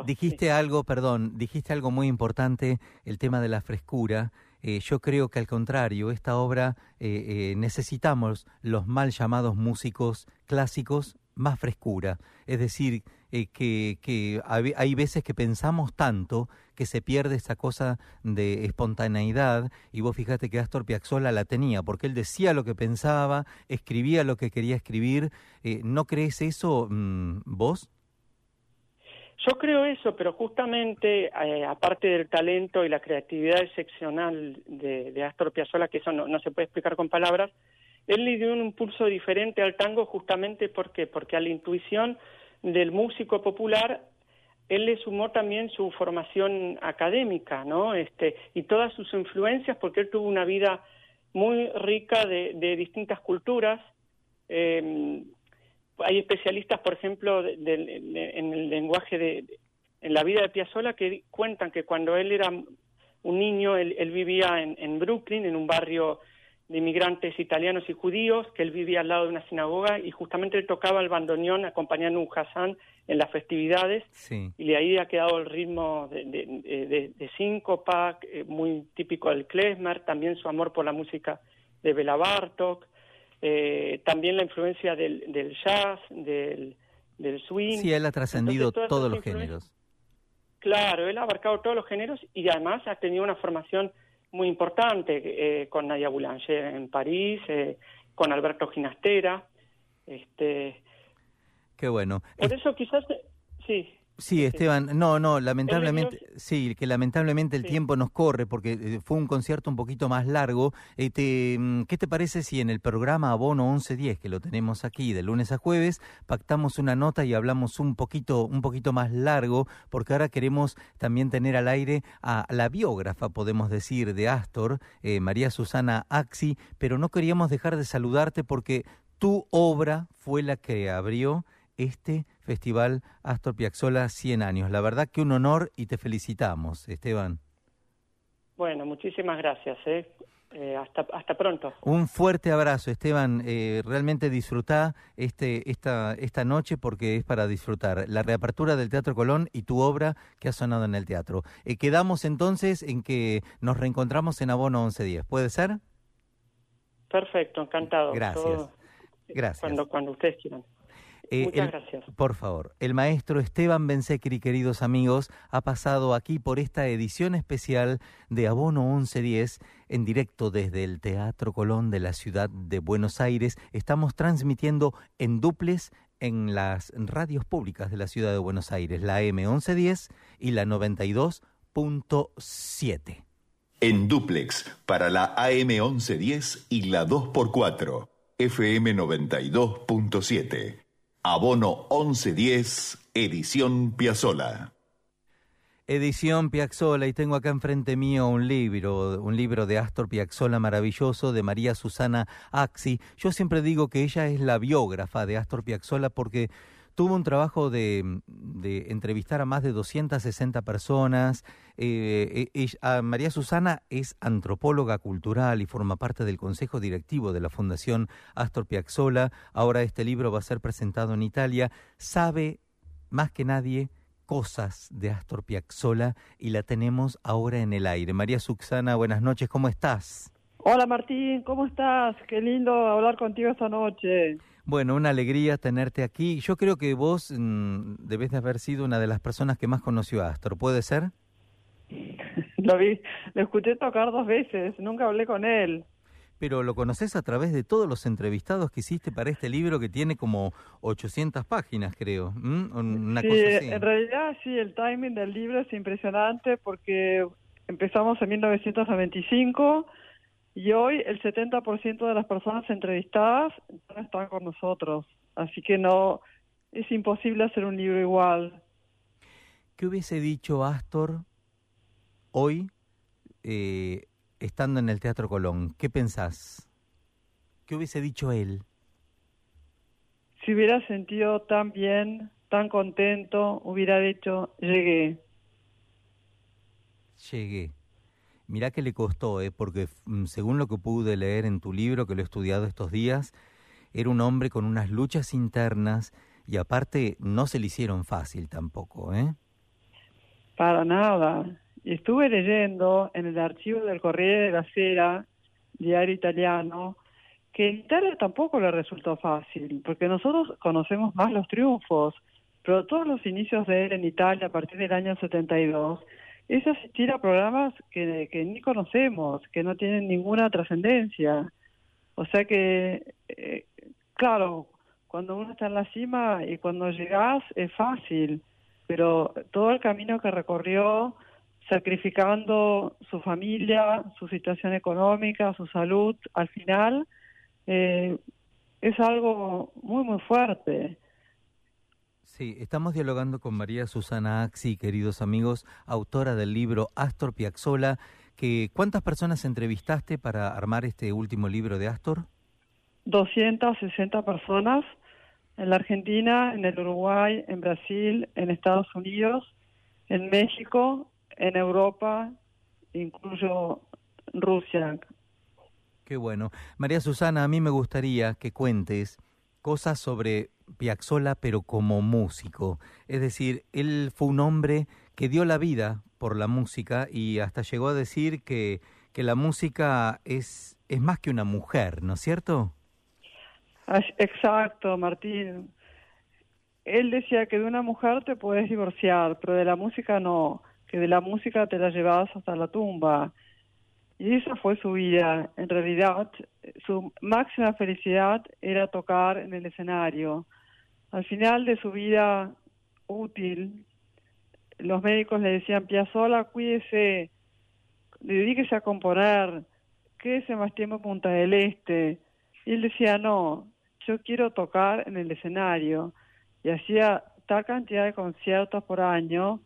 dijiste, algo, perdón, dijiste algo muy importante, el tema de la frescura. Eh, yo creo que al contrario, esta obra eh, eh, necesitamos los mal llamados músicos clásicos más frescura. Es decir, eh, que, que hay veces que pensamos tanto que se pierde esa cosa de espontaneidad y vos fíjate que Astor Piazzolla la tenía porque él decía lo que pensaba, escribía lo que quería escribir. Eh, ¿No crees eso mm, vos? Yo creo eso, pero justamente eh, aparte del talento y la creatividad excepcional de, Astor Piazzolla, que eso no, no, se puede explicar con palabras, él le dio un impulso diferente al tango justamente porque porque a la intuición del músico popular él le sumó también su formación académica, ¿no? Este, y todas sus influencias, porque él tuvo una vida muy rica de, distintas culturas. Eh, hay especialistas, por ejemplo, en el lenguaje de, en la vida de Piazzolla que cuentan que cuando él era un niño, él, vivía en, en, Brooklyn, en un barrio de inmigrantes italianos y judíos, que él vivía al lado de una sinagoga y justamente él tocaba el bandoneón acompañando a un Hassan en las festividades y de ahí ha quedado el ritmo de, de, de, síncopa, eh, muy típico del klezmer, también su amor por la música de Bela Bartok, eh, también la influencia del, del jazz, del, del swing. Sí, él ha trascendido todos los géneros. Claro, él ha abarcado todos los géneros y además ha tenido una formación muy importante eh, con Nadia Boulanger en París, eh, con Alberto Ginastera. Este, Qué bueno. Por eso quizás, sí. Sí, Esteban, no, no, lamentablemente, sí, que lamentablemente el tiempo nos corre porque eh, fue un concierto un poquito más largo. Eh, mm, ¿Qué te parece si en el programa Abono 1110, que lo tenemos aquí de lunes a jueves, pactamos una nota y hablamos un poquito, un poquito más largo, porque ahora queremos también tener al aire a la biógrafa, podemos decir, de Astor, eh, María Susana Axi, pero no queríamos dejar de saludarte porque tu obra fue la que abrió este Festival Astor Piazzolla 100 años. La verdad que un honor y te felicitamos, Esteban. Bueno, muchísimas gracias. ¿eh? Eh, hasta, hasta pronto. Un fuerte abrazo, Esteban. Eh, realmente disfruta este, esta, esta noche porque es para disfrutar la reapertura del Teatro Colón y tu obra que ha sonado en el teatro. quedamos entonces en que nos reencontramos en Abono 1110. ¿Puede ser? Perfecto, encantado. Gracias. Gracias. Cuando, cuando ustedes quieran. Eh, Muchas gracias. Por favor, el maestro Esteban Bensecri, queridos amigos, ha pasado aquí por esta edición especial de Abono 1110 en directo desde el Teatro Colón de la ciudad de Buenos Aires. Estamos transmitiendo en duples en las radios públicas de la ciudad de Buenos Aires, la M1110 y la 92.7. En duplex para la AM1110 y la 2x4, FM 92.7. Abono 1110, edición Piazzola. Edición Piazzola y tengo acá enfrente mío un libro, un libro de Astor Piazzola maravilloso de María Susana Axi. Yo siempre digo que ella es la biógrafa de Astor Piazzola porque tuvo un trabajo de, entrevistar a más de 260 personas. Eh, eh María Susana es antropóloga cultural y forma parte del consejo directivo de la Fundación Astor Piazzolla. Ahora este libro va a ser presentado en Italia. Sabe más que nadie cosas de Astor Piazzolla y la tenemos ahora en el aire. María Susana, buenas noches, ¿cómo estás? Hola Martín, ¿cómo estás? Qué lindo hablar contigo esta noche. Bueno, una alegría tenerte aquí. Yo creo que vos mm, debes de haber sido una de las personas que más conoció a Astor, ¿puede ser? lo vi, lo escuché tocar dos veces, nunca hablé con él. Pero lo conoces a través de todos los entrevistados que hiciste para este libro que tiene como 800 páginas, creo. Una sí, en realidad sí, el timing del libro es impresionante porque empezamos en 1995 y hoy el 70% de las personas entrevistadas no están con nosotros, así que no es imposible hacer un libro igual. ¿Qué hubiese dicho Astor hoy eh, estando en el Teatro Colón? ¿Qué pensás? ¿Qué hubiese dicho él? Si hubiera sentido tan bien, tan contento, hubiera dicho, llegué. Llegué. Mirá que le costó, ¿eh? porque mm, según lo que pude leer en tu libro, que lo he estudiado estos días, era un hombre con unas luchas internas y aparte no se le hicieron fácil tampoco, ¿eh? Para nada. Estuve leyendo en el archivo del Corriere de la Sera, diario italiano, que en Italia tampoco le resultó fácil, porque nosotros conocemos más los triunfos, pero todos los inicios de él en Italia a partir del año 72 es asistir a programas que, ni conocemos, que no tienen ninguna trascendencia. O sea que, eh, claro, cuando uno está en la cima y cuando llegas es fácil, pero todo el camino que recorrió, sacrificando su familia, su situación económica, su salud, al final eh, es algo muy, muy fuerte. Sí, estamos dialogando con María Susana Axi, queridos amigos, autora del libro Astor Piazzolla. Que, ¿Cuántas personas entrevistaste para armar este último libro de Astor? 260 personas en la Argentina, en el Uruguay, en Brasil, en Estados Unidos, en México, en Europa, incluso Rusia. Qué bueno. María Susana, a mí me gustaría que cuentes cosas sobre Piazzolla, pero como músico. Es decir, él fue un hombre que dio la vida por la música y hasta llegó a decir que, que la música es, es más que una mujer, ¿no es cierto? Exacto, Martín. Él decía que de una mujer te puedes divorciar, pero de la música no, que de la música te la llevabas hasta la tumba. Y esa fue su vida. En realidad, su máxima felicidad era tocar en el escenario. Al final de su vida útil, los médicos le decían, Piazzola, cuídese, dedíquese a componer, quédese más tiempo en Punta del Este. Y él decía, no, yo quiero tocar en el escenario. Y hacía tal cantidad de conciertos por año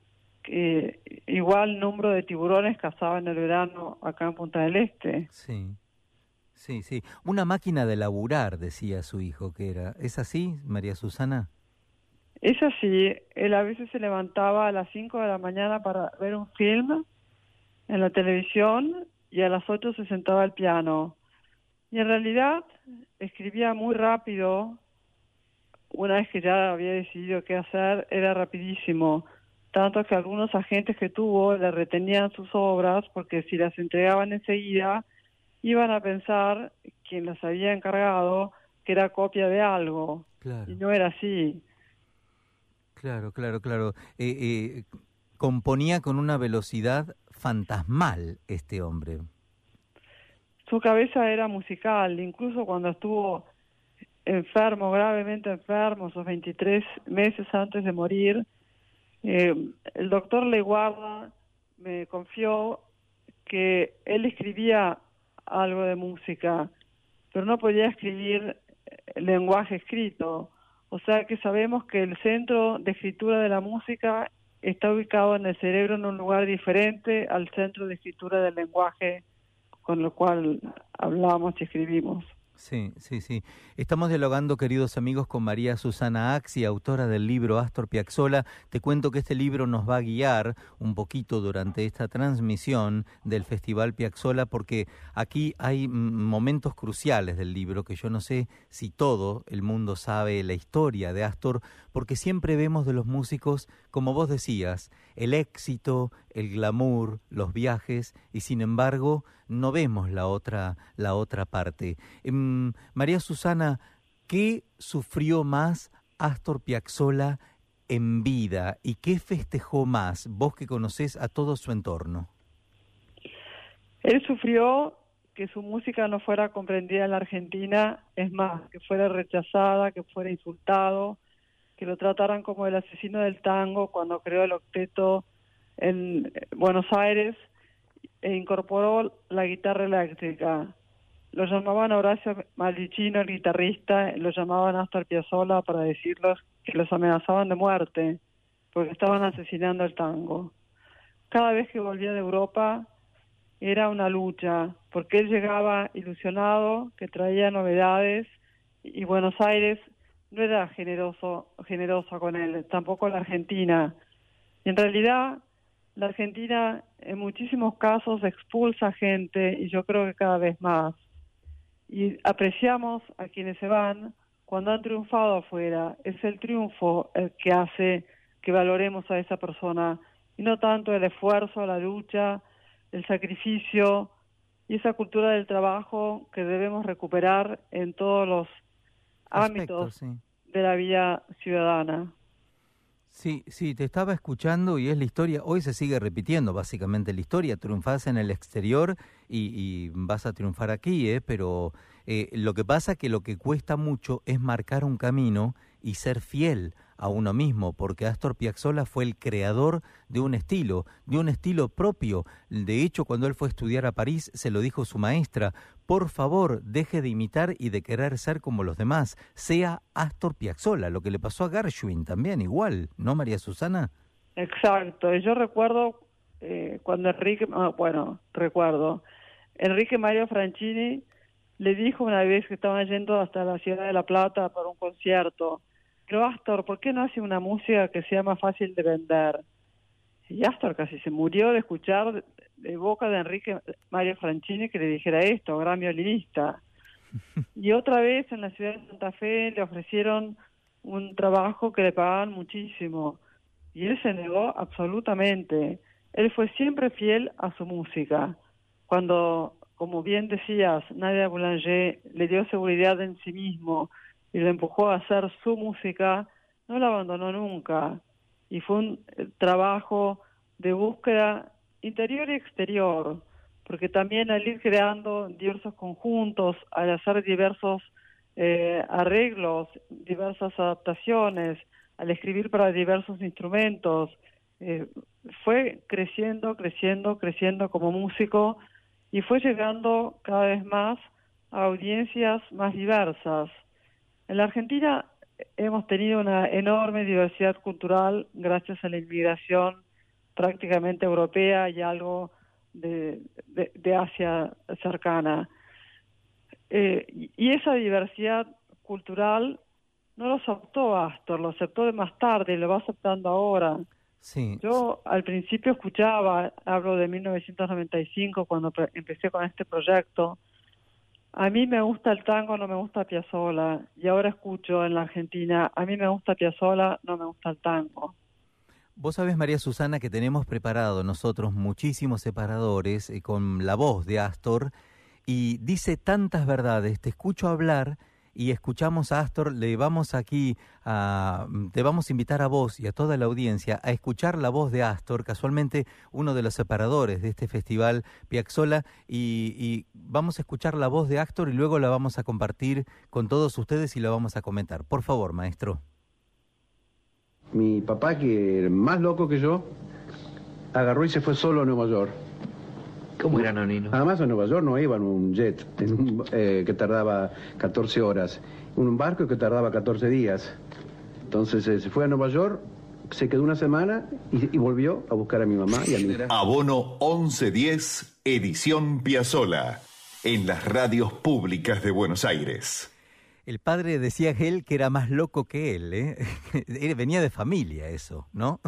que igual número de tiburones cazaba en el verano acá en Punta del Este. Sí. Sí, sí. Una máquina de laburar, decía su hijo que era. ¿Es así, María Susana? Es así. Él a veces se levantaba a las 5 de la mañana para ver un film en la televisión y a las 8 se sentaba al piano. Y en realidad escribía muy rápido. Una vez que ya había decidido qué hacer, era rapidísimo. Tanto que algunos agentes que tuvo le retenían sus obras porque si las entregaban enseguida, iban a pensar quien las había encargado que era copia de algo. Y no era así. Claro, claro, claro. Eh, eh, componía con una velocidad fantasmal este hombre. Su cabeza era musical, incluso cuando estuvo enfermo, gravemente enfermo, sus 23 meses antes de morir, eh, el doctor Leguarda me confió que él escribía algo de música, pero no podía escribir lenguaje escrito. O sea que sabemos que el centro de escritura de la música está ubicado en el cerebro en un lugar diferente al centro de escritura del lenguaje con lo cual hablamos y escribimos. Sí, sí, sí. Estamos dialogando, queridos amigos, con María Susana Axi, autora del libro Astor Piazzolla. Te cuento que este libro nos va a guiar un poquito durante esta transmisión del Festival Piazzolla, porque aquí hay momentos cruciales del libro que yo no sé si todo el mundo sabe la historia de Astor, porque siempre vemos de los músicos, como vos decías, el éxito, el glamour, los viajes, y sin embargo no vemos la otra, la otra parte. Em, María Susana, ¿qué sufrió más Astor Piazzolla en vida y qué festejó más, vos que conocés a todo su entorno? Él sufrió que su música no fuera comprendida en la Argentina, es más, que fuera rechazada, que fuera insultado, que lo trataran como el asesino del tango cuando creó el octeto en Buenos Aires e incorporó la guitarra eléctrica. Lo llamaban Horacio Maldicino, el guitarrista, lo llamaban Astor Piazzolla para decirles que los amenazaban de muerte porque estaban asesinando el tango. Cada vez que volvía de Europa era una lucha, porque él llegaba ilusionado, que traía novedades, y Buenos Aires no era generoso, generoso con él, tampoco la Argentina. Y en realidad la Argentina en muchísimos casos expulsa gente y yo creo que cada vez más. Y apreciamos a quienes se van cuando han triunfado afuera. Es el triunfo el que hace que valoremos a esa persona y no tanto el esfuerzo, la lucha, el sacrificio y esa cultura del trabajo que debemos recuperar en todos los ámbitos de la vida ciudadana. Sí, sí, te estaba escuchando y es la historia, hoy se sigue repitiendo básicamente la historia, triunfás en el exterior y, vas a triunfar aquí, ¿eh? pero eh, lo que pasa que lo que cuesta mucho es marcar un camino y ser fiel a uno mismo, porque Astor Piazzolla fue el creador de un estilo, de un estilo propio. De hecho, cuando él fue a estudiar a París, se lo dijo su maestra, por favor, deje de imitar y de querer ser como los demás, sea Astor Piazzolla, lo que le pasó a Gershwin también, igual, ¿no, María Susana? Exacto, yo recuerdo eh, cuando Enrique, ah, bueno, recuerdo, Enrique Mario Franchini le dijo una vez que estaban yendo hasta la ciudad de La Plata para un concierto, pero Astor, ¿por qué no hace una música que sea más fácil de vender? Y Astor casi se murió de escuchar de boca de Enrique Mario Franchini que le dijera esto, gran violinista. Y otra vez en la ciudad de Santa Fe le ofrecieron un trabajo que le pagaban muchísimo y él se negó absolutamente. Él fue siempre fiel a su música. Cuando, como bien decías, Nadia Boulanger le dio seguridad en sí mismo y le empujó a hacer su música, no la abandonó nunca. Y fue un eh, trabajo de búsqueda interior y exterior, porque también al ir creando diversos conjuntos, al hacer diversos eh, arreglos, diversas adaptaciones, al escribir para diversos instrumentos, eh, fue creciendo, creciendo, creciendo como músico y fue llegando cada vez más a audiencias más diversas. En la Argentina hemos tenido una enorme diversidad cultural gracias a la inmigración prácticamente europea y algo de, de, Asia cercana. Eh, y esa diversidad cultural no lo aceptó Astor, lo aceptó de más tarde y lo va aceptando ahora. Sí. Yo al principio escuchaba, hablo de 1995 cuando empecé con este proyecto, a mí me gusta el tango, no me gusta Piazzolla. Y ahora escucho en la Argentina, a mí me gusta Piazzolla, no me gusta el tango. Vos sabés, María Susana, que tenemos preparado nosotros muchísimos separadores eh, con la voz de Astor y dice tantas verdades. Te escucho hablar y escuchamos a Astor, le vamos aquí a, te vamos a invitar a vos y a toda la audiencia a escuchar la voz de Astor, casualmente uno de los separadores de este festival Piazzola, y, vamos a escuchar la voz de Astor y luego la vamos a compartir con todos ustedes y la vamos a comentar. Por favor, maestro. Mi papá, que más loco que yo, agarró y se fue solo a Nueva York ¿Cómo era Nonino? Además a Nueva York no iba en un jet eh, que tardaba 14 horas, un barco que tardaba 14 días. Entonces eh, se fue a Nueva York, se quedó una semana y, volvió a buscar a mi mamá y a mi Abono 1110, edición Piazzola, en las radios públicas de Buenos Aires. El padre decía él que era más loco que él, ¿eh? Venía de familia eso, ¿no?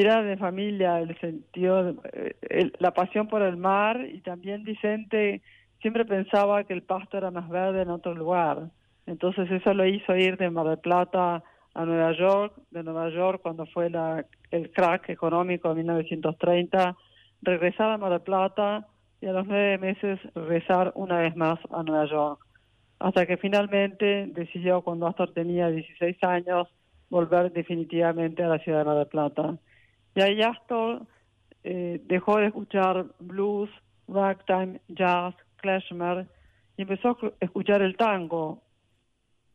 Era de familia el sentido, eh, la pasión por el mar y también Vicente siempre pensaba que el pasto era más verde en otro lugar. Entonces eso lo hizo ir de Mar del Plata a Nueva York, de Nueva York cuando fue la, el crack económico de 1930, regresar a Mar del Plata y a los nueve meses regresar una vez más a Nueva York. Hasta que finalmente decidió, cuando Astor tenía 16 años, volver definitivamente a la ciudad de Mar del Plata. Y ahí Astor eh, dejó de escuchar blues, ragtime, jazz, klezmer y empezó a escuchar el tango.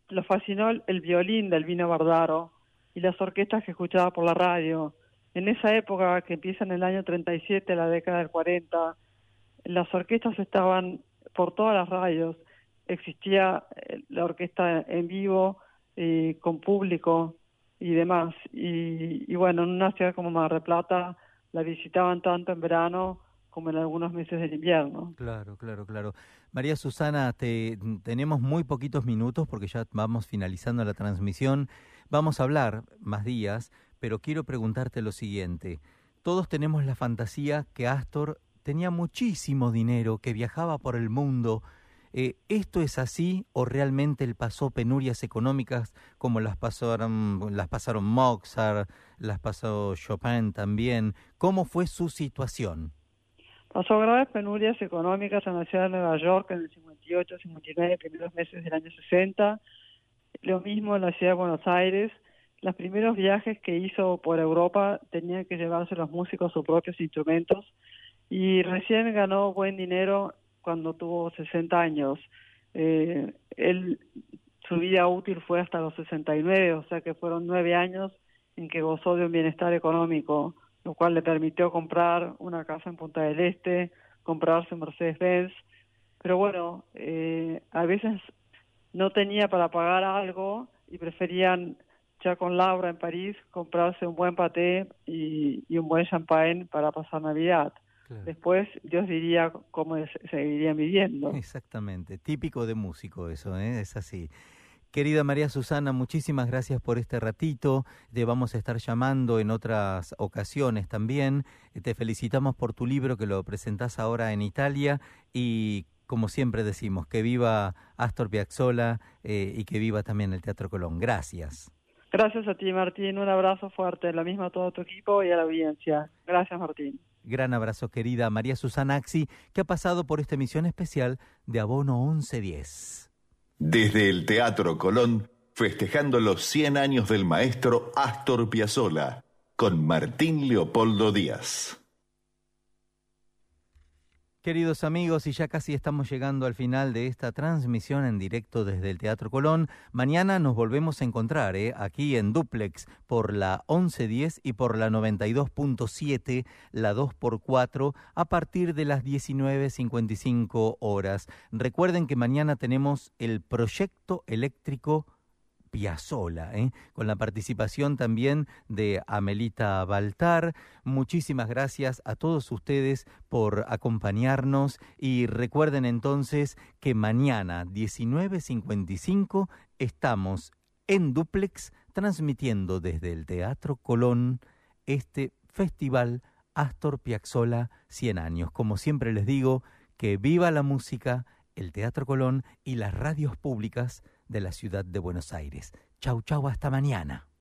Lo fascinó el, violín del Vino Bardaro y las orquestas que escuchaba por la radio. En esa época, que empieza en el año 37, la década del 40, las orquestas estaban por todas las radios. Existía eh, la orquesta en vivo, eh, con público, y demás. Y, bueno, en una ciudad como Mar del Plata la visitaban tanto en verano como en algunos meses del invierno. Claro, claro, claro. María Susana, te, tenemos muy poquitos minutos porque ya vamos finalizando la transmisión. Vamos a hablar más días, pero quiero preguntarte lo siguiente. Todos tenemos la fantasía que Astor tenía muchísimo dinero, que viajaba por el mundo, eh, ¿Esto es así o realmente él pasó penurias económicas como las pasaron, las pasaron Mozart, las pasó Chopin también? ¿Cómo fue su situación? Pasó graves penurias económicas en la ciudad de Nueva York en el 58, 59, primeros meses del año 60. Lo mismo en la ciudad de Buenos Aires. Los primeros viajes que hizo por Europa tenían que llevarse los músicos sus propios instrumentos y recién ganó buen dinero cuando tuvo 60 años. Eh, él, su vida útil fue hasta los 69, o sea que fueron nueve años en que gozó de un bienestar económico, lo cual le permitió comprar una casa en Punta del Este, comprarse un Mercedes-Benz, pero bueno, eh, a veces no tenía para pagar algo y preferían ya con Laura en París comprarse un buen paté y, y un buen champagne para pasar Navidad. Después Dios diría cómo seguirían viviendo. Exactamente, típico de músico eso, ¿eh? es así. Querida María Susana, muchísimas gracias por este ratito. Te vamos a estar llamando en otras ocasiones también. Te felicitamos por tu libro que lo presentás ahora en Italia y como siempre decimos, que viva Astor Piazzolla eh, y que viva también el Teatro Colón. Gracias. Gracias a ti, Martín. Un abrazo fuerte. Lo mismo a todo tu equipo y a la audiencia. Gracias, Martín. Gran abrazo, querida María Susana Axi, que ha pasado por esta emisión especial de Abono 1110. Desde el Teatro Colón, festejando los 100 años del maestro Astor Piazzolla, con Martín Leopoldo Díaz. Queridos amigos, y ya casi estamos llegando al final de esta transmisión en directo desde el Teatro Colón. Mañana nos volvemos a encontrar ¿eh? aquí en Duplex por la 1110 y por la 92.7, la 2x4, a partir de las 19.55 horas. Recuerden que mañana tenemos el proyecto eléctrico Piazzola, ¿eh? con la participación también de Amelita Baltar. Muchísimas gracias a todos ustedes por acompañarnos y recuerden entonces que mañana 19.55 estamos en duplex transmitiendo desde el Teatro Colón este festival Astor Piazzolla 100 años. Como siempre les digo, que viva la música, el Teatro Colón y las radios públicas de la ciudad de Buenos Aires. Chau, chau, hasta mañana.